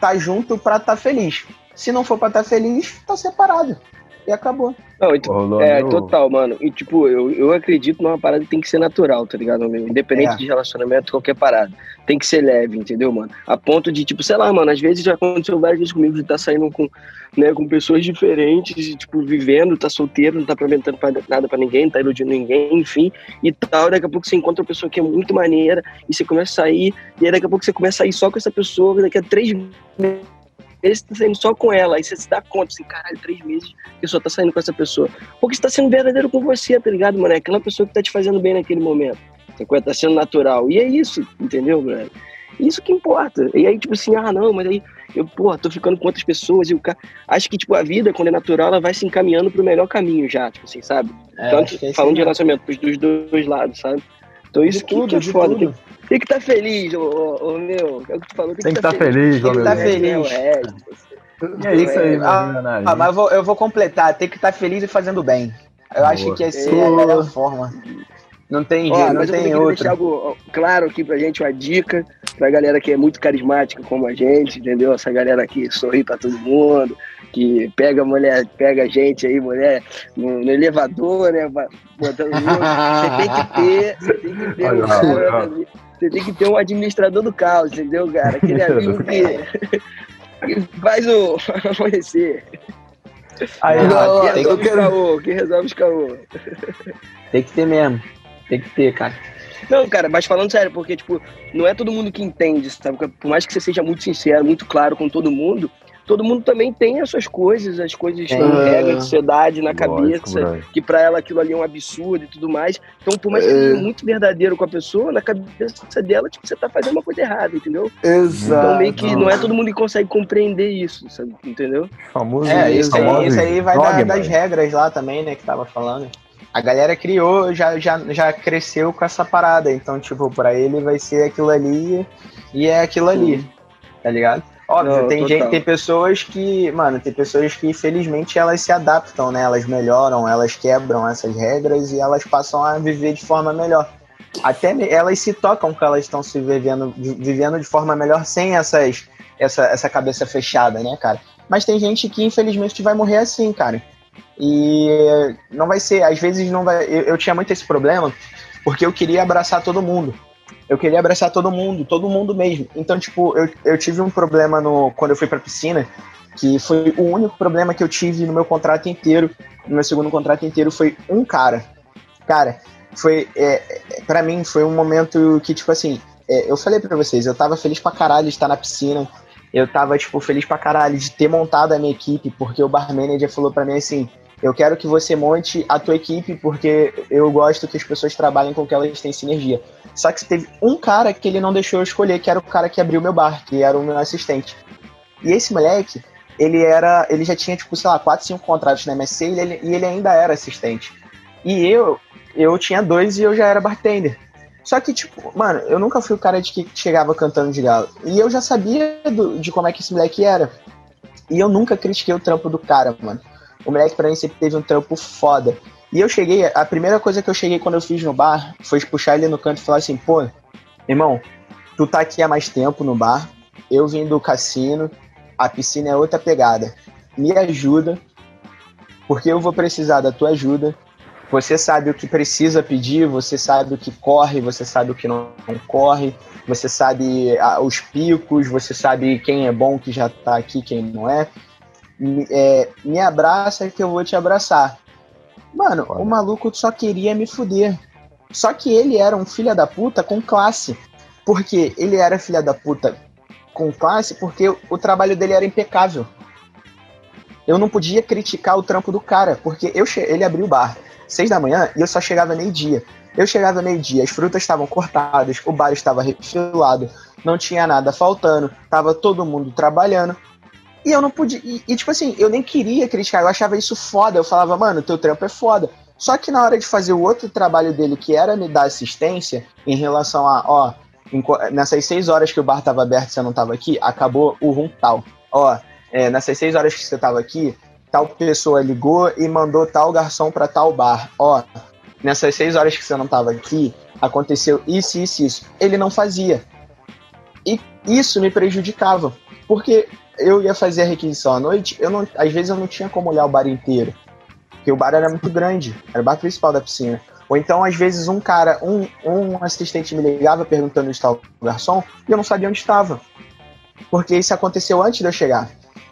tá junto pra tá feliz. Se não for pra tá feliz, tá separado. E acabou. Não, então, é, total, mano. E tipo, eu, eu acredito numa parada que tem que ser natural, tá ligado, meu? Independente é. de relacionamento, qualquer parada. Tem que ser leve, entendeu, mano? A ponto de, tipo, sei lá, mano, às vezes já aconteceu várias vezes comigo de estar tá saindo com, né, com pessoas diferentes, e, tipo, vivendo, tá solteiro, não tá prometendo pra, nada pra ninguém, não tá iludindo ninguém, enfim, e tal. Daqui a pouco você encontra uma pessoa que é muito maneira, e você começa a sair, e aí daqui a pouco você começa a sair só com essa pessoa, daqui a três meses vezes você tá saindo só com ela, aí você se dá conta, assim, caralho, três meses que só tá saindo com essa pessoa. Porque você tá sendo verdadeiro com você, tá ligado, mano? É aquela pessoa que tá te fazendo bem naquele momento. Tá sendo natural. E é isso, entendeu, velho? Isso que importa. E aí, tipo assim, ah, não, mas aí eu, pô, tô ficando com outras pessoas e o cara. Acho que, tipo, a vida, quando é natural, ela vai se encaminhando pro melhor caminho já, tipo assim, sabe? É, Tanto é falando de relacionamento dos dois lados, sabe? Então isso que, tudo, que é foda. Tem, tem, que estar tá feliz, ô, ô, ô, meu. É o que tu falou. Tem, tem que estar tá feliz, Tem que estar tá feliz. É, é isso aí, ah, ah, mas eu vou, eu vou completar. Tem que estar tá feliz e fazendo bem. Eu Boa. acho que essa é a melhor forma. Não tem jeito, não tem outro. deixar algo claro aqui pra gente, uma dica pra galera que é muito carismática como a gente, entendeu? Essa galera que sorri pra todo mundo, que pega mulher, pega gente aí, mulher, no, no elevador, né? Botando você tem que ter, você tem que ter um cara, você tem que ter um administrador do caos, entendeu, cara? Aquele amigo que, que faz o amanhecer. Aí, ah, que, resolve quero... caô, que resolve os caô. Tem que ter mesmo. Tem que ter, cara. Não, cara, mas falando sério, porque, tipo, não é todo mundo que entende, sabe? Por mais que você seja muito sincero, muito claro com todo mundo, todo mundo também tem as suas coisas, as coisas, é, regra, ansiedade na cabeça, lógico, que para ela aquilo ali é um absurdo e tudo mais. Então, por mais que seja é. muito verdadeiro com a pessoa, na cabeça dela, tipo, você tá fazendo uma coisa errada, entendeu? Exato. Então, meio que não é todo mundo que consegue compreender isso, sabe? Entendeu? Famoso é, isso aí, isso aí vai dar, das regras lá também, né, que tava falando. A galera criou, já, já, já cresceu com essa parada. Então, tipo, pra ele vai ser aquilo ali e é aquilo ali. Tá ligado? Óbvio, Não, tem, gente, tem pessoas que, mano, tem pessoas que infelizmente elas se adaptam, né? Elas melhoram, elas quebram essas regras e elas passam a viver de forma melhor. Até elas se tocam que elas estão se vivendo, vivendo de forma melhor sem essas, essa, essa cabeça fechada, né, cara? Mas tem gente que infelizmente vai morrer assim, cara. E não vai ser, às vezes não vai. Eu, eu tinha muito esse problema porque eu queria abraçar todo mundo. Eu queria abraçar todo mundo, todo mundo mesmo. Então, tipo, eu, eu tive um problema no, quando eu fui pra piscina, que foi o único problema que eu tive no meu contrato inteiro, no meu segundo contrato inteiro, foi um cara. Cara, foi. É, para mim, foi um momento que, tipo assim, é, eu falei para vocês, eu tava feliz pra caralho de estar na piscina. Eu tava, tipo, feliz pra caralho de ter montado a minha equipe, porque o bar manager falou para mim assim: eu quero que você monte a tua equipe, porque eu gosto que as pessoas trabalhem com que elas têm sinergia. Só que teve um cara que ele não deixou eu escolher, que era o cara que abriu meu bar, que era o meu assistente. E esse moleque, ele era. Ele já tinha, tipo, sei lá, 4, 5 contratos na MSC e ele, e ele ainda era assistente. E eu, eu tinha dois e eu já era bartender. Só que, tipo, mano, eu nunca fui o cara de que chegava cantando de galo. E eu já sabia do, de como é que esse moleque era. E eu nunca critiquei o trampo do cara, mano. O moleque pra mim sempre teve um trampo foda. E eu cheguei, a primeira coisa que eu cheguei quando eu fiz no bar foi puxar ele no canto e falar assim, pô, irmão, tu tá aqui há mais tempo no bar, eu vim do cassino, a piscina é outra pegada. Me ajuda, porque eu vou precisar da tua ajuda. Você sabe o que precisa pedir, você sabe o que corre, você sabe o que não, corre, você sabe ah, os picos, você sabe quem é bom que já tá aqui, quem não é. É me abraça que eu vou te abraçar. Mano, o maluco só queria me fuder. Só que ele era um filho da puta com classe. Porque ele era filha da puta com classe porque o trabalho dele era impecável. Eu não podia criticar o trampo do cara, porque eu ele abriu o bar seis da manhã e eu só chegava meio-dia. Eu chegava meio-dia, as frutas estavam cortadas, o bar estava refilado, não tinha nada faltando, tava todo mundo trabalhando. E eu não podia. E, e, tipo assim, eu nem queria criticar, eu achava isso foda. Eu falava, mano, teu trampo é foda. Só que na hora de fazer o outro trabalho dele, que era me dar assistência, em relação a, ó, em, nessas seis horas que o bar tava aberto e você não tava aqui, acabou o rum tal. Ó, é, nessas seis horas que você tava aqui, tal pessoa ligou e mandou tal garçom para tal bar. Ó, nessas seis horas que você não tava aqui, aconteceu isso, isso, isso. Ele não fazia. E isso me prejudicava. Porque eu ia fazer a requisição à noite, eu não, às vezes eu não tinha como olhar o bar inteiro. Porque o bar era muito grande, era o bar principal da piscina. Ou então, às vezes, um cara, um, um assistente me ligava perguntando onde estava o garçom e eu não sabia onde estava. Porque isso aconteceu antes de eu chegar.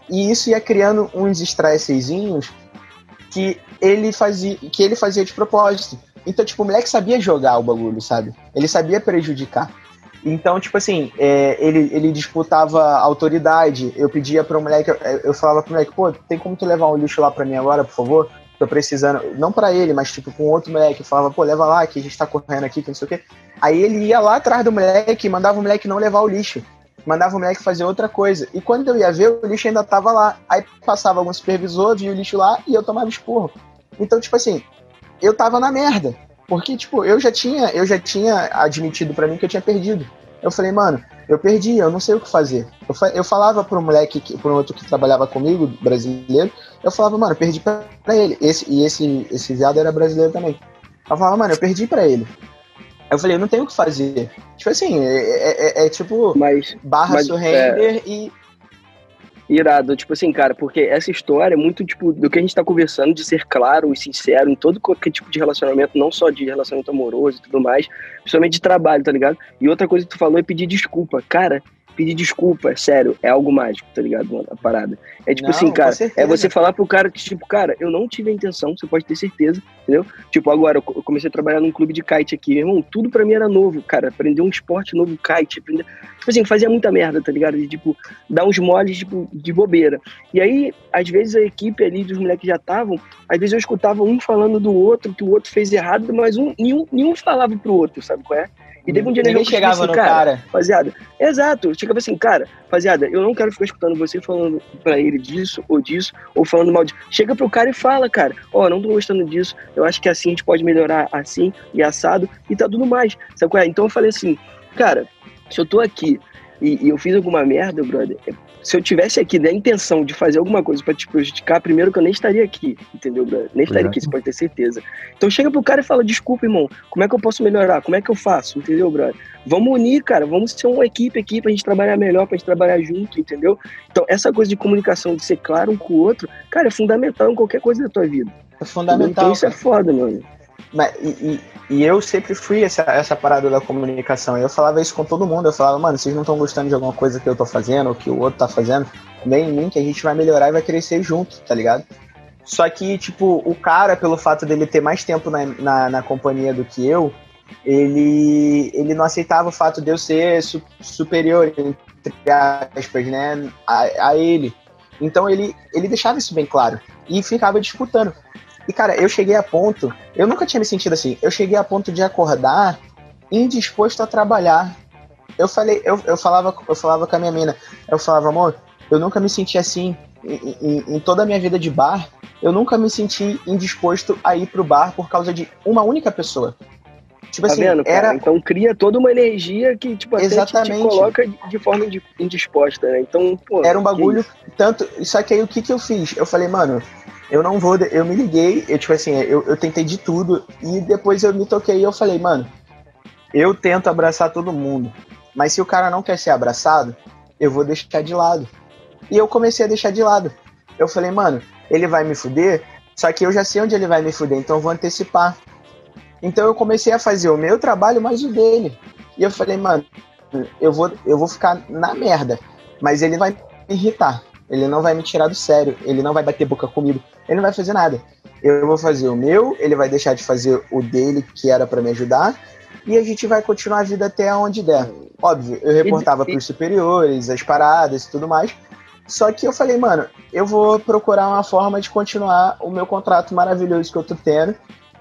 E isso ia criando uns estressezinhos que ele fazia, que ele fazia de propósito. Então, tipo, o moleque sabia jogar o bagulho, sabe? Ele sabia prejudicar. Então, tipo assim, é, ele, ele disputava autoridade. Eu pedia para o moleque, eu falava pro moleque, pô, tem como tu levar um lixo lá para mim agora, por favor? Tô precisando, não para ele, mas tipo com outro moleque. Eu falava, pô, leva lá, que a gente tá correndo aqui, que não sei o quê. Aí ele ia lá atrás do moleque e mandava o moleque não levar o lixo. Mandava o moleque fazer outra coisa. E quando eu ia ver, o lixo ainda tava lá. Aí passava algum supervisor, via o lixo lá e eu tomava esporro. Então, tipo assim, eu tava na merda. Porque, tipo, eu já tinha, eu já tinha admitido para mim que eu tinha perdido. Eu falei, mano, eu perdi, eu não sei o que fazer. Eu, eu falava pro moleque, que, pro outro que trabalhava comigo, brasileiro, eu falava, mano, eu perdi pra, pra ele. Esse, e esse, esse viado era brasileiro também. Eu falava, mano, eu perdi pra ele. Eu falei, eu não tenho o que fazer. Tipo assim, é, é, é, é tipo mas, barra mas, surrender é... e Irado, tipo assim, cara, porque essa história é muito, tipo, do que a gente tá conversando, de ser claro e sincero em todo qualquer tipo de relacionamento, não só de relacionamento amoroso e tudo mais, principalmente de trabalho, tá ligado? E outra coisa que tu falou é pedir desculpa. Cara, pedir desculpa, é sério, é algo mágico, tá ligado? A parada. É tipo não, assim, cara, é você falar pro cara que, tipo, cara, eu não tive a intenção, você pode ter certeza, entendeu? Tipo, agora, eu comecei a trabalhar num clube de kite aqui, meu irmão, tudo pra mim era novo, cara, aprender um esporte novo, kite, aprender... Tipo assim, fazia muita merda, tá ligado? De, tipo, dar uns moles, tipo, de bobeira. E aí, às vezes, a equipe ali dos moleques já estavam, às vezes eu escutava um falando do outro, que o outro fez errado, mas um, nenhum, nenhum falava pro outro, sabe qual é? E teve um dia Ninguém chegava assim, no cara, cara. Rapaziada, exato. Chegava assim, cara, rapaziada, eu não quero ficar escutando você falando pra ele disso ou disso, ou falando mal disso. Chega pro cara e fala, cara, ó, oh, não tô gostando disso, eu acho que assim a gente pode melhorar assim e assado e tá tudo mais. Sabe qual é? Então eu falei assim, cara, se eu tô aqui e, e eu fiz alguma merda, brother, é se eu tivesse aqui da intenção de fazer alguma coisa para te prejudicar, primeiro que eu nem estaria aqui, entendeu, brother? Nem estaria aqui, você pode ter certeza. Então chega pro cara e fala, desculpa, irmão, como é que eu posso melhorar? Como é que eu faço? Entendeu, brother? Vamos unir, cara, vamos ser uma equipe aqui pra gente trabalhar melhor, pra gente trabalhar junto, entendeu? Então essa coisa de comunicação, de ser claro um com o outro, cara, é fundamental em qualquer coisa da tua vida. É fundamental. Então isso é foda, mano. Mas, e, e, e, eu sempre fui essa, essa parada da comunicação. Eu falava isso com todo mundo. Eu falava, mano, vocês não estão gostando de alguma coisa que eu tô fazendo, ou que o outro tá fazendo, vem em mim que a gente vai melhorar e vai crescer junto, tá ligado? Só que, tipo, o cara, pelo fato dele ter mais tempo na, na, na companhia do que eu, ele, ele não aceitava o fato de eu ser su, superior, entre aspas, né, a, a ele. Então ele, ele deixava isso bem claro e ficava disputando. E, cara, eu cheguei a ponto. Eu nunca tinha me sentido assim. Eu cheguei a ponto de acordar indisposto a trabalhar. Eu falei, eu, eu, falava, eu falava com a minha mina. Eu falava, amor, eu nunca me senti assim. Em, em, em toda a minha vida de bar, eu nunca me senti indisposto a ir pro bar por causa de uma única pessoa. Tipo tá assim, vendo, era... Então cria toda uma energia que, tipo, até Exatamente. Te, te coloca de forma indisposta, né? Então, pô. Era um bagulho, tanto. Só que aí o que, que eu fiz? Eu falei, mano, eu não vou. Eu me liguei, eu, tipo assim, eu, eu tentei de tudo e depois eu me toquei e eu falei, mano, eu tento abraçar todo mundo, mas se o cara não quer ser abraçado, eu vou deixar de lado. E eu comecei a deixar de lado. Eu falei, mano, ele vai me fuder, só que eu já sei onde ele vai me fuder, então eu vou antecipar. Então eu comecei a fazer o meu trabalho mais o dele. E eu falei, mano, eu vou, eu vou ficar na merda, mas ele vai me irritar. Ele não vai me tirar do sério, ele não vai bater boca comigo, ele não vai fazer nada. Eu vou fazer o meu, ele vai deixar de fazer o dele, que era para me ajudar, e a gente vai continuar a vida até onde der. Óbvio, eu reportava para os superiores, as paradas e tudo mais. Só que eu falei, mano, eu vou procurar uma forma de continuar o meu contrato maravilhoso que eu tô tendo.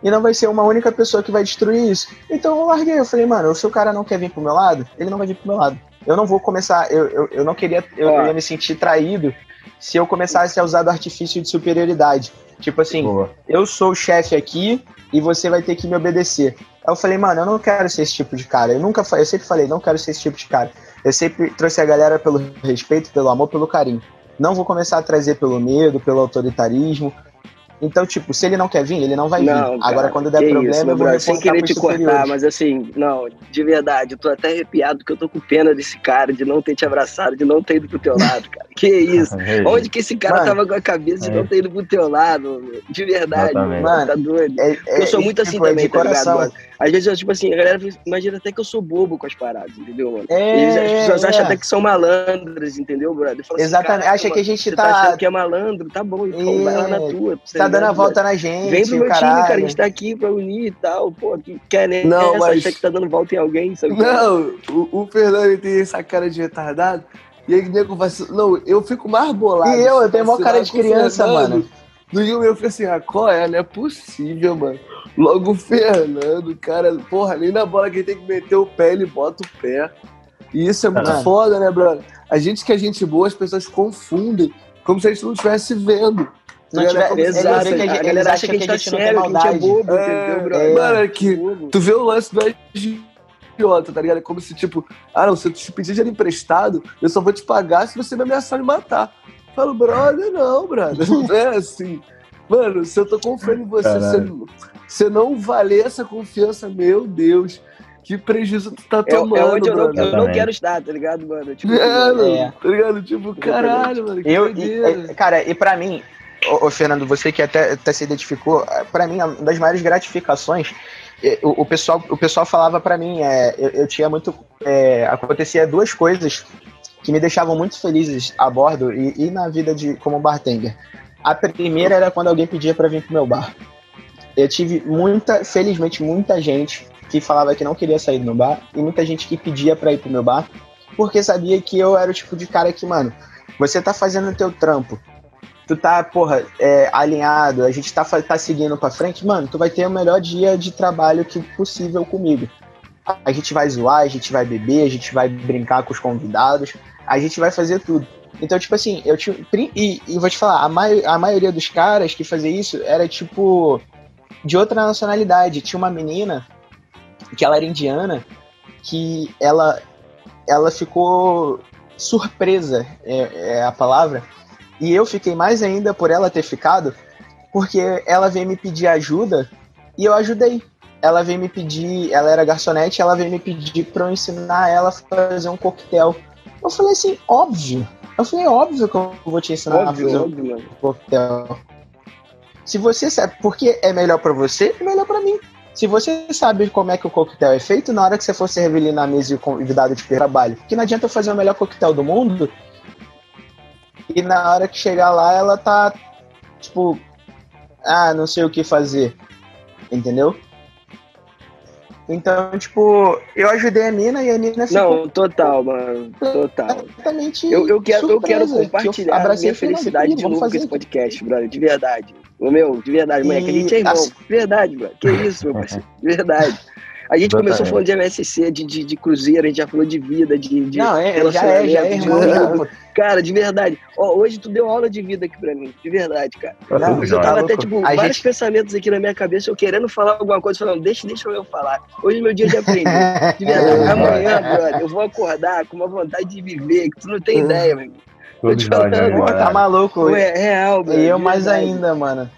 E não vai ser uma única pessoa que vai destruir isso. Então eu larguei. Eu falei, mano, se o cara não quer vir pro meu lado, ele não vai vir pro meu lado. Eu não vou começar, eu, eu, eu não queria, eu, eu, ia me sentir traído se eu começasse a usar do artifício de superioridade. Tipo assim, Boa. eu sou o chefe aqui e você vai ter que me obedecer. Aí eu falei, mano, eu não quero ser esse tipo de cara. Eu nunca eu sempre falei, não quero ser esse tipo de cara. Eu sempre trouxe a galera pelo respeito, pelo amor, pelo carinho. Não vou começar a trazer pelo medo, pelo autoritarismo, então, tipo, se ele não quer vir, ele não vai não, vir. Cara, Agora, quando der problema, isso, eu vou Sem querer te cortar, mas assim, não, de verdade, eu tô até arrepiado porque eu tô com pena desse cara, de não ter te abraçado, de não ter ido pro teu lado, cara. Que isso? Onde que esse cara mano, tava com a cabeça de é. não ter ido pro teu lado, De verdade, mano, mano, tá doido. É, é, eu sou muito assim tipo, é também, tá ligado, mano? Às vezes, tipo assim, a galera imagina até que eu sou bobo com as paradas, entendeu, mano? É, as pessoas acham até que são malandras, entendeu, brother? Assim, Exatamente, acha que a gente tá... tá... achando que é malandro, tá bom, então vai lá na tua. Tá dando a volta na gente. Vem pro meu caralho. time, cara. A gente tá aqui pra unir e tal. Pô, que quer né? Não, mas... que tá dando volta em alguém, sabe? Não, o, o Fernando tem essa cara de retardado. E aí, nego vai Não, eu fico mais bolado. E eu, eu tenho uma cara de criança, mano. No Yumi eu fico assim, ah, qual é? Não é possível, mano. Logo o Fernando, cara, porra, nem na bola que ele tem que meter o pé, ele bota o pé. E isso é muito foda, né, brother? A gente que é gente boa, as pessoas confundem, como se a gente não estivesse vendo. Não tiver, exato, que a, gente, a galera acha que a gente, tá sério, que a gente é bobo, é, entendeu, bro? É, mano, é que tu vê o lance do idiota, tá ligado? É como se, tipo, ah, não, se eu te pedir dinheiro emprestado, eu só vou te pagar se você me ameaçar de matar. Eu falo, brother, não, brother, não é assim. Mano, se eu tô confiando em você, você, você não valer essa confiança, meu Deus que prejuízo tu tá tomando, é, é onde eu não, eu não, quero estar, tá ligado, mano? Tipo, é, mano, é. tá ligado? Tipo, caralho, mano, eu, e, Cara, e pra mim, ô, ô, Fernando, você que até, até se identificou, para mim, uma das maiores gratificações, o, o pessoal, o pessoal falava para mim, é, eu, eu tinha muito. É, acontecia duas coisas que me deixavam muito felizes a bordo e, e na vida de como bartender. A primeira era quando alguém pedia para vir pro meu bar. Eu tive muita, felizmente, muita gente que falava que não queria sair do meu bar e muita gente que pedia para ir pro meu bar porque sabia que eu era o tipo de cara que, mano, você tá fazendo o teu trampo, tu tá, porra, é, alinhado, a gente tá, tá seguindo pra frente, mano, tu vai ter o melhor dia de trabalho que possível comigo. A gente vai zoar, a gente vai beber, a gente vai brincar com os convidados, a gente vai fazer tudo. Então, tipo assim, eu tinha. E, e vou te falar, a, mai, a maioria dos caras que fazia isso era tipo de outra nacionalidade. Tinha uma menina que ela era indiana, que ela, ela ficou surpresa, é, é a palavra. E eu fiquei mais ainda por ela ter ficado, porque ela veio me pedir ajuda e eu ajudei. Ela veio me pedir, ela era garçonete, ela veio me pedir para eu ensinar ela a fazer um coquetel. Eu falei assim, óbvio. Eu falei, óbvio que eu vou te ensinar óbvio, a fazer óbvio, um coquetel. Se você sabe porque é melhor para você, é melhor para mim. Se você sabe como é que o coquetel é feito, na hora que você for servir ali na mesa e convidado de trabalho, que não adianta eu fazer o melhor coquetel do mundo e na hora que chegar lá ela tá, tipo, ah, não sei o que fazer. Entendeu? Então, tipo, eu ajudei a Nina e a Nina ficou... Não, total, mano. Total. Exatamente. Eu, eu, quero, eu quero compartilhar eu a minha felicidade de novo com esse podcast, brother. De verdade. O meu, de verdade, moleque. A gente é irmão. De verdade, brother. Que isso, meu parceiro. De verdade. A gente começou falando de MSC, de, de, de, Cruzeiro, a gente já falou de vida, de, de Não, é, já é, já é, irmão. Cara, de verdade. Ó, hoje tu deu aula de vida aqui pra mim. De verdade, cara. Não, hoje eu tava até, tipo, a vários gente... pensamentos aqui na minha cabeça, eu querendo falar alguma coisa, falando, deixa, deixa eu falar. Hoje é meu dia de aprender. De verdade. Amanhã, brother, eu vou acordar com uma vontade de viver, que tu não tem ideia, meu. Tô te falando, tá maluco. É real, E eu mais ainda, mano.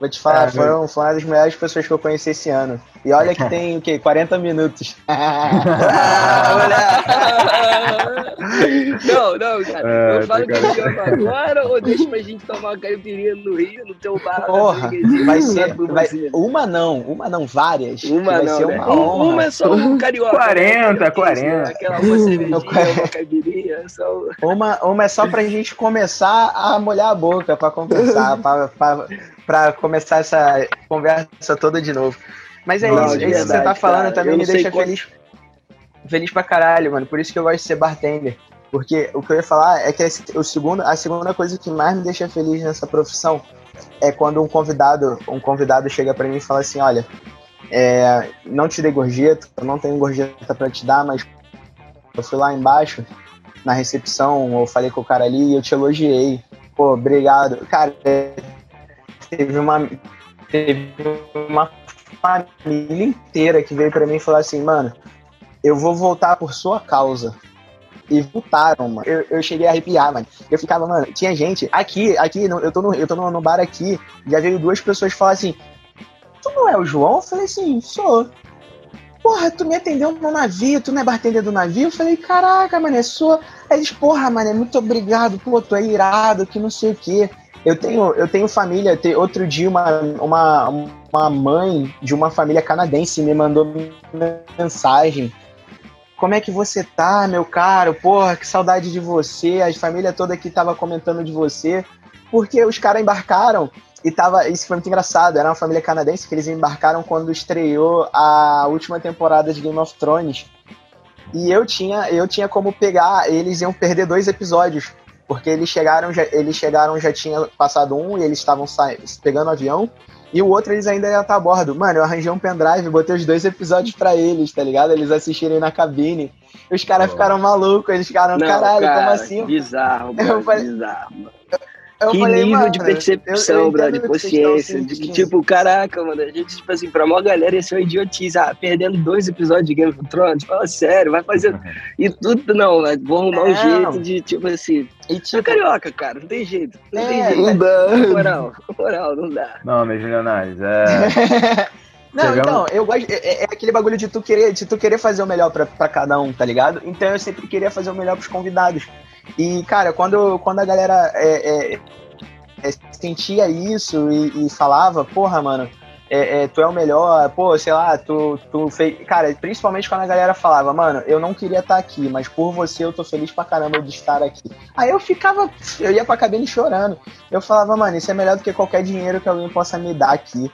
Vou te falar, é, foram, foram uma das melhores pessoas que eu conheci esse ano. E olha que tem o quê? 40 minutos. não, não, cara. É, eu falo que eu agora ou deixa pra gente tomar uma caipirinha no Rio, no teu bar. Porra, vai ser. Vai, uma não, uma não, várias. Uma vai não. Ser uma, né? honra. uma é só um carioca. 40, 40. Aquela uma cervejinha, uma caipirinha. Só... Uma, uma é só pra gente começar a molhar a boca, pra conversar, pra, pra, pra começar essa conversa toda de novo. Mas é não, isso, isso que você tá falando cara, também me deixa feliz. Feliz pra caralho, mano. Por isso que eu gosto de ser bartender. Porque o que eu ia falar é que o segundo, a segunda coisa que mais me deixa feliz nessa profissão é quando um convidado, um convidado chega para mim e fala assim, olha, é, não te dei gorjeta, eu não tenho gorjeta para te dar, mas eu fui lá embaixo na recepção, eu falei com o cara ali e eu te elogiei. Pô, obrigado. Cara, teve uma teve uma família inteira que veio para mim e falou assim, mano, eu vou voltar por sua causa. E voltaram, mano. Eu, eu cheguei a arrepiar, mano. Eu ficava, mano, tinha gente aqui, aqui, eu tô no, eu tô no, no bar aqui, já veio duas pessoas falar assim, tu não é o João? Eu falei assim, sou. Porra, tu me atendeu no navio, tu não é bartender do navio? Eu falei, caraca, mano, é sua. Aí eles, porra, mano, muito obrigado, pô, tu é irado, que não sei o quê. Eu tenho, eu tenho família. Outro dia, uma, uma, uma mãe de uma família canadense me mandou mensagem. Como é que você tá, meu caro? Porra, que saudade de você. A família toda aqui tava comentando de você. Porque os caras embarcaram e tava. Isso foi muito engraçado. Era uma família canadense que eles embarcaram quando estreou a última temporada de Game of Thrones. E eu tinha, eu tinha como pegar. Eles iam perder dois episódios porque eles chegaram, já, eles chegaram, já tinha passado um e eles estavam pegando o avião. E o outro eles ainda iam estar a bordo. Mano, eu arranjei um pendrive, botei os dois episódios pra eles, tá ligado? Eles assistirem na cabine. Os caras oh. ficaram malucos, eles ficaram, Não, caralho, cara, como assim? Bizarro, eu falei, bizarro. Mano. Eu que falei, nível mano, de percepção, eu, eu de consciência. De que, tipo, caraca, mano, a gente, tipo assim, pra maior galera, esse é um idiotice. Ah, perdendo dois episódios de Game of Thrones, fala sério, vai fazer. Uhum. E tudo, não, vou arrumar um jeito de, tipo assim. E tipo, é carioca, cara, não tem jeito. Não é, tem jeito. Não dá. Moral, moral, não dá. Não, meus milionários, é. Não, então, eu gosto. É, é, é, aquele bagulho de tu querer, de tu querer fazer o melhor pra, pra cada um, tá ligado? Então eu sempre queria fazer o melhor pros convidados. E, cara, quando, quando a galera é, é, é, sentia isso e, e, falava, porra, mano, é, é, tu é o melhor, pô, sei lá, tu, tu fez. Cara, principalmente quando a galera falava, mano, eu não queria estar aqui, mas por você eu tô feliz pra caramba de estar aqui. Aí eu ficava, eu ia pra cabine chorando. Eu falava, mano, isso é melhor do que qualquer dinheiro que alguém possa me dar aqui.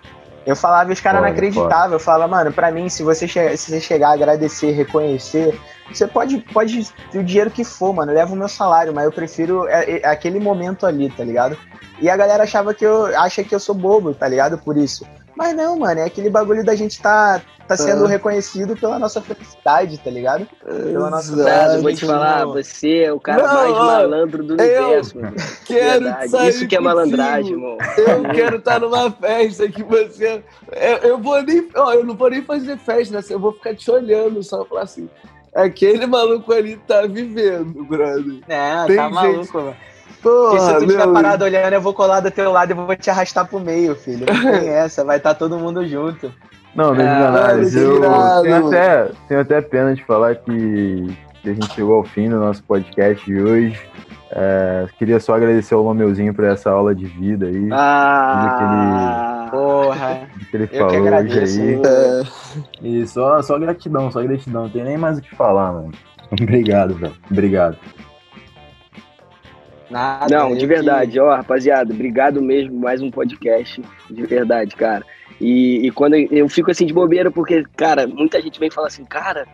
Eu falava e os caras não acreditavam. Eu falava, mano, pra mim, se você, che se você chegar a agradecer, reconhecer, você pode, pode ter o dinheiro que for, mano. Leva o meu salário, mas eu prefiro é, é, aquele momento ali, tá ligado? E a galera achava que eu acha que eu sou bobo, tá ligado? Por isso. Mas não, mano, é aquele bagulho da gente tá, tá sendo ah. reconhecido pela nossa felicidade, tá ligado? Pela nossa Exato, eu vou te falar, você é o cara não, mais malandro do universo, mano. Quero sair Isso que é malandragem, irmão. Eu quero estar tá numa festa que você. Eu, eu vou nem. Ó, eu não vou nem fazer festa, né? Eu vou ficar te olhando só falar assim. aquele maluco ali tá vivendo, brother. É, Tem tá gente- maluco, mano. Porra, E se tu estiver meu, parado olhando, eu vou colar do teu lado e vou te arrastar pro meio, filho. Não tem essa, vai estar todo mundo junto. Não, meus Ah, milionários, que eu tenho até, tenho até pena de falar que, que a gente chegou ao fim do nosso podcast de hoje. É, queria só agradecer ao Lomeuzinho por essa aula de vida aí, Ah, Porra. que ele Eu que falou hoje agradeço. aí. É, E só, só gratidão, só gratidão. Não tem nem mais o que falar, mano. Obrigado, velho. Obrigado. Nada. Não, de que- verdade, ó, rapaziada, obrigado mesmo, mais um podcast, de verdade, cara. E, e quando eu, eu fico assim de bobeira, porque, cara, muita gente vem falar assim, cara,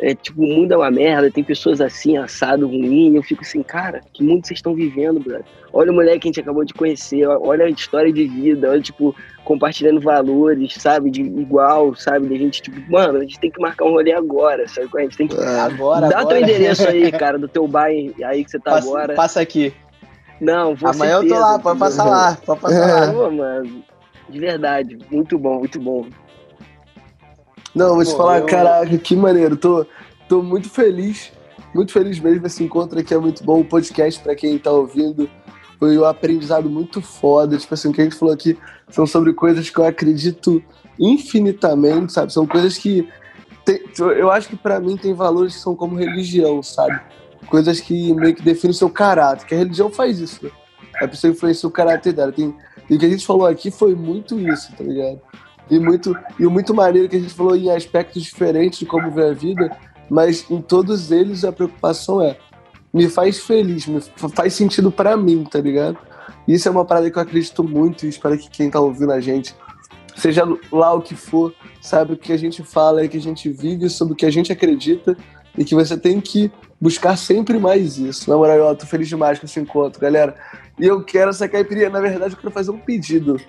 é, tipo, o mundo é uma merda, tem pessoas assim, assado, ruim, e eu fico assim, cara, que mundo vocês estão vivendo, brother? Olha o moleque que a gente acabou de conhecer, olha a história de vida, olha, tipo, compartilhando valores, sabe, de igual, sabe, de gente, tipo, mano, a gente tem que marcar um rolê agora, sabe, a gente tem que... é. Agora, Dá agora. teu endereço aí, cara, do teu bar aí que você tá Passa, agora. passa aqui. Não, vou Amanhã eu tô certeza, lá, pode passar lá. Pode passar lá. Pô, mano, de verdade, muito bom, muito bom. Não, vou te Pô, falar, eu- caraca, que maneiro. Tô, tô muito feliz, muito feliz mesmo. Esse encontro aqui é muito bom. O podcast, pra quem tá ouvindo, foi um aprendizado muito foda. Tipo assim, o que a gente falou aqui são sobre coisas que eu acredito infinitamente, sabe? São coisas que. tem- eu acho que pra mim tem valores que são como religião, sabe? Coisas que meio que definem o seu caráter. Que a religião faz isso, né? A pessoa influencia o caráter dela. Tem, e o que a gente falou aqui foi muito isso, tá ligado? E muito, e o muito maneiro que a gente falou em aspectos diferentes de como ver a vida, mas em todos eles a preocupação é me faz feliz, me fa- faz sentido pra mim, tá ligado? Isso é uma parada que eu acredito muito e espero que quem tá ouvindo a gente, seja lá o que for, sabe o que a gente fala é que a gente vive sobre o que a gente acredita e que você tem que buscar sempre mais isso. Na moral, eu tô feliz demais com esse encontro, galera. E eu quero essa caipirinha, na verdade, eu quero fazer um pedido.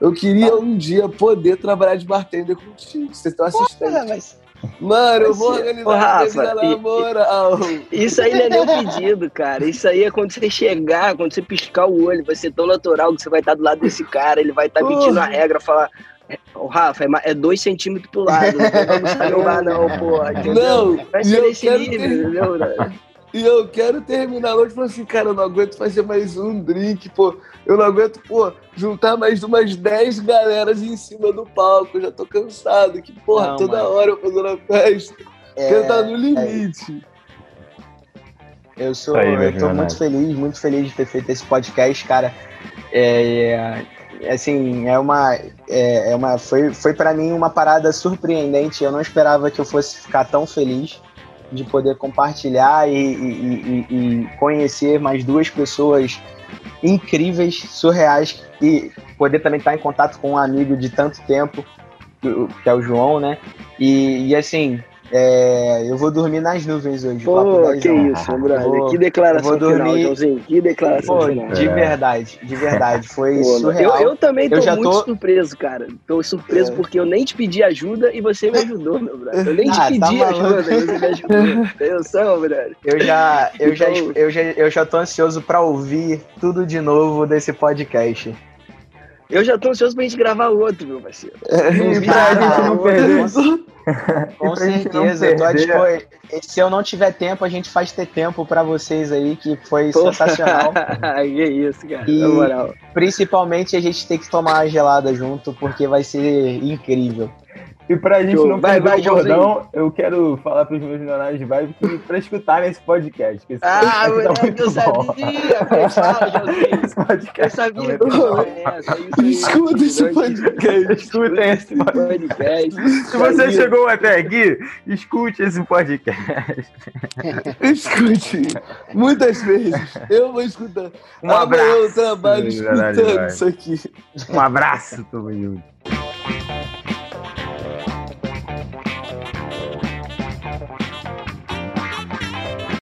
Eu queria um dia poder trabalhar de bartender contigo. Vocês estão assistente. Porra, mas Mano, eu vou organizar ô, a Rafa, na moral. Isso aí não é nem pedido, cara. Isso aí é quando você chegar, quando você piscar o olho, vai ser tão natural que você vai estar do lado desse cara, ele vai estar Porra. pedindo a regra, falar. Ô, Rafa, é é dois centímetros pro lado, não como salvar, não, porra. Entendeu? Não, Vai ser nesse quero nível, ter- entendeu? E eu quero terminar a noite falando assim, cara, eu não aguento fazer mais um drink, pô. Eu não aguento, pô, juntar mais umas 10 galeras em cima do palco. Eu já tô cansado. Que, porra, Não, toda mano. hora eu fazendo a festa. é, Quero estar no limite. eu sou, Aí, eu tô muito feliz, muito feliz de ter feito esse podcast, cara. É, é, assim, é uma, é, é uma, foi, foi para mim uma parada surpreendente. Eu não esperava que eu fosse ficar tão feliz de poder compartilhar e, e- e- e conhecer mais duas pessoas incríveis, surreais e poder também estar em contato com um amigo de tanto tempo que é o João, né? E, e, assim, é, eu vou dormir nas nuvens hoje. Pô, que isso, Eu brother. vou- que declaração vou final, dormir- Joãozinho. Que declaração Pô, final. de É. verdade, de verdade. Foi Pô, surreal. eu, eu também tô Eu já muito tô- surpreso, cara. Tô surpreso É. porque eu nem te pedi ajuda e você me ajudou, meu brother. Eu nem te Ah, tá pedi maluco. ajuda e você me ajudou. Tem noção, brother? Eu já, eu, já, Então- eu, já, eu já tô ansioso pra ouvir tudo de novo desse podcast. Eu já tô ansioso pra gente gravar outro, meu parceiro. E pra Ah, gente não com- perder. Com certeza, eu tô à Se eu não tiver tempo, a gente faz ter tempo pra vocês aí, que foi Pô. sensacional. que isso, cara. E- Na moral. Principalmente a gente tem que tomar uma gelada junto, porque vai ser incrível. E pra gente Show. não Vai, perder vai, o Joãozinho. bordão, eu quero falar pros meus milionários de vibe que pra escutarem esse podcast. Que esse Ah, podcast tá moleque, eu sabia. Esse Eu podcast tá sabia que muito eu Escuta esse podcast. Escutem esse podcast. Se você chegou até aqui, escute esse podcast. Escute. Muitas vezes. Eu vou escutar. Um Amanhã eu abraço. trabalho escutando isso aqui. Um abraço, tamo junto.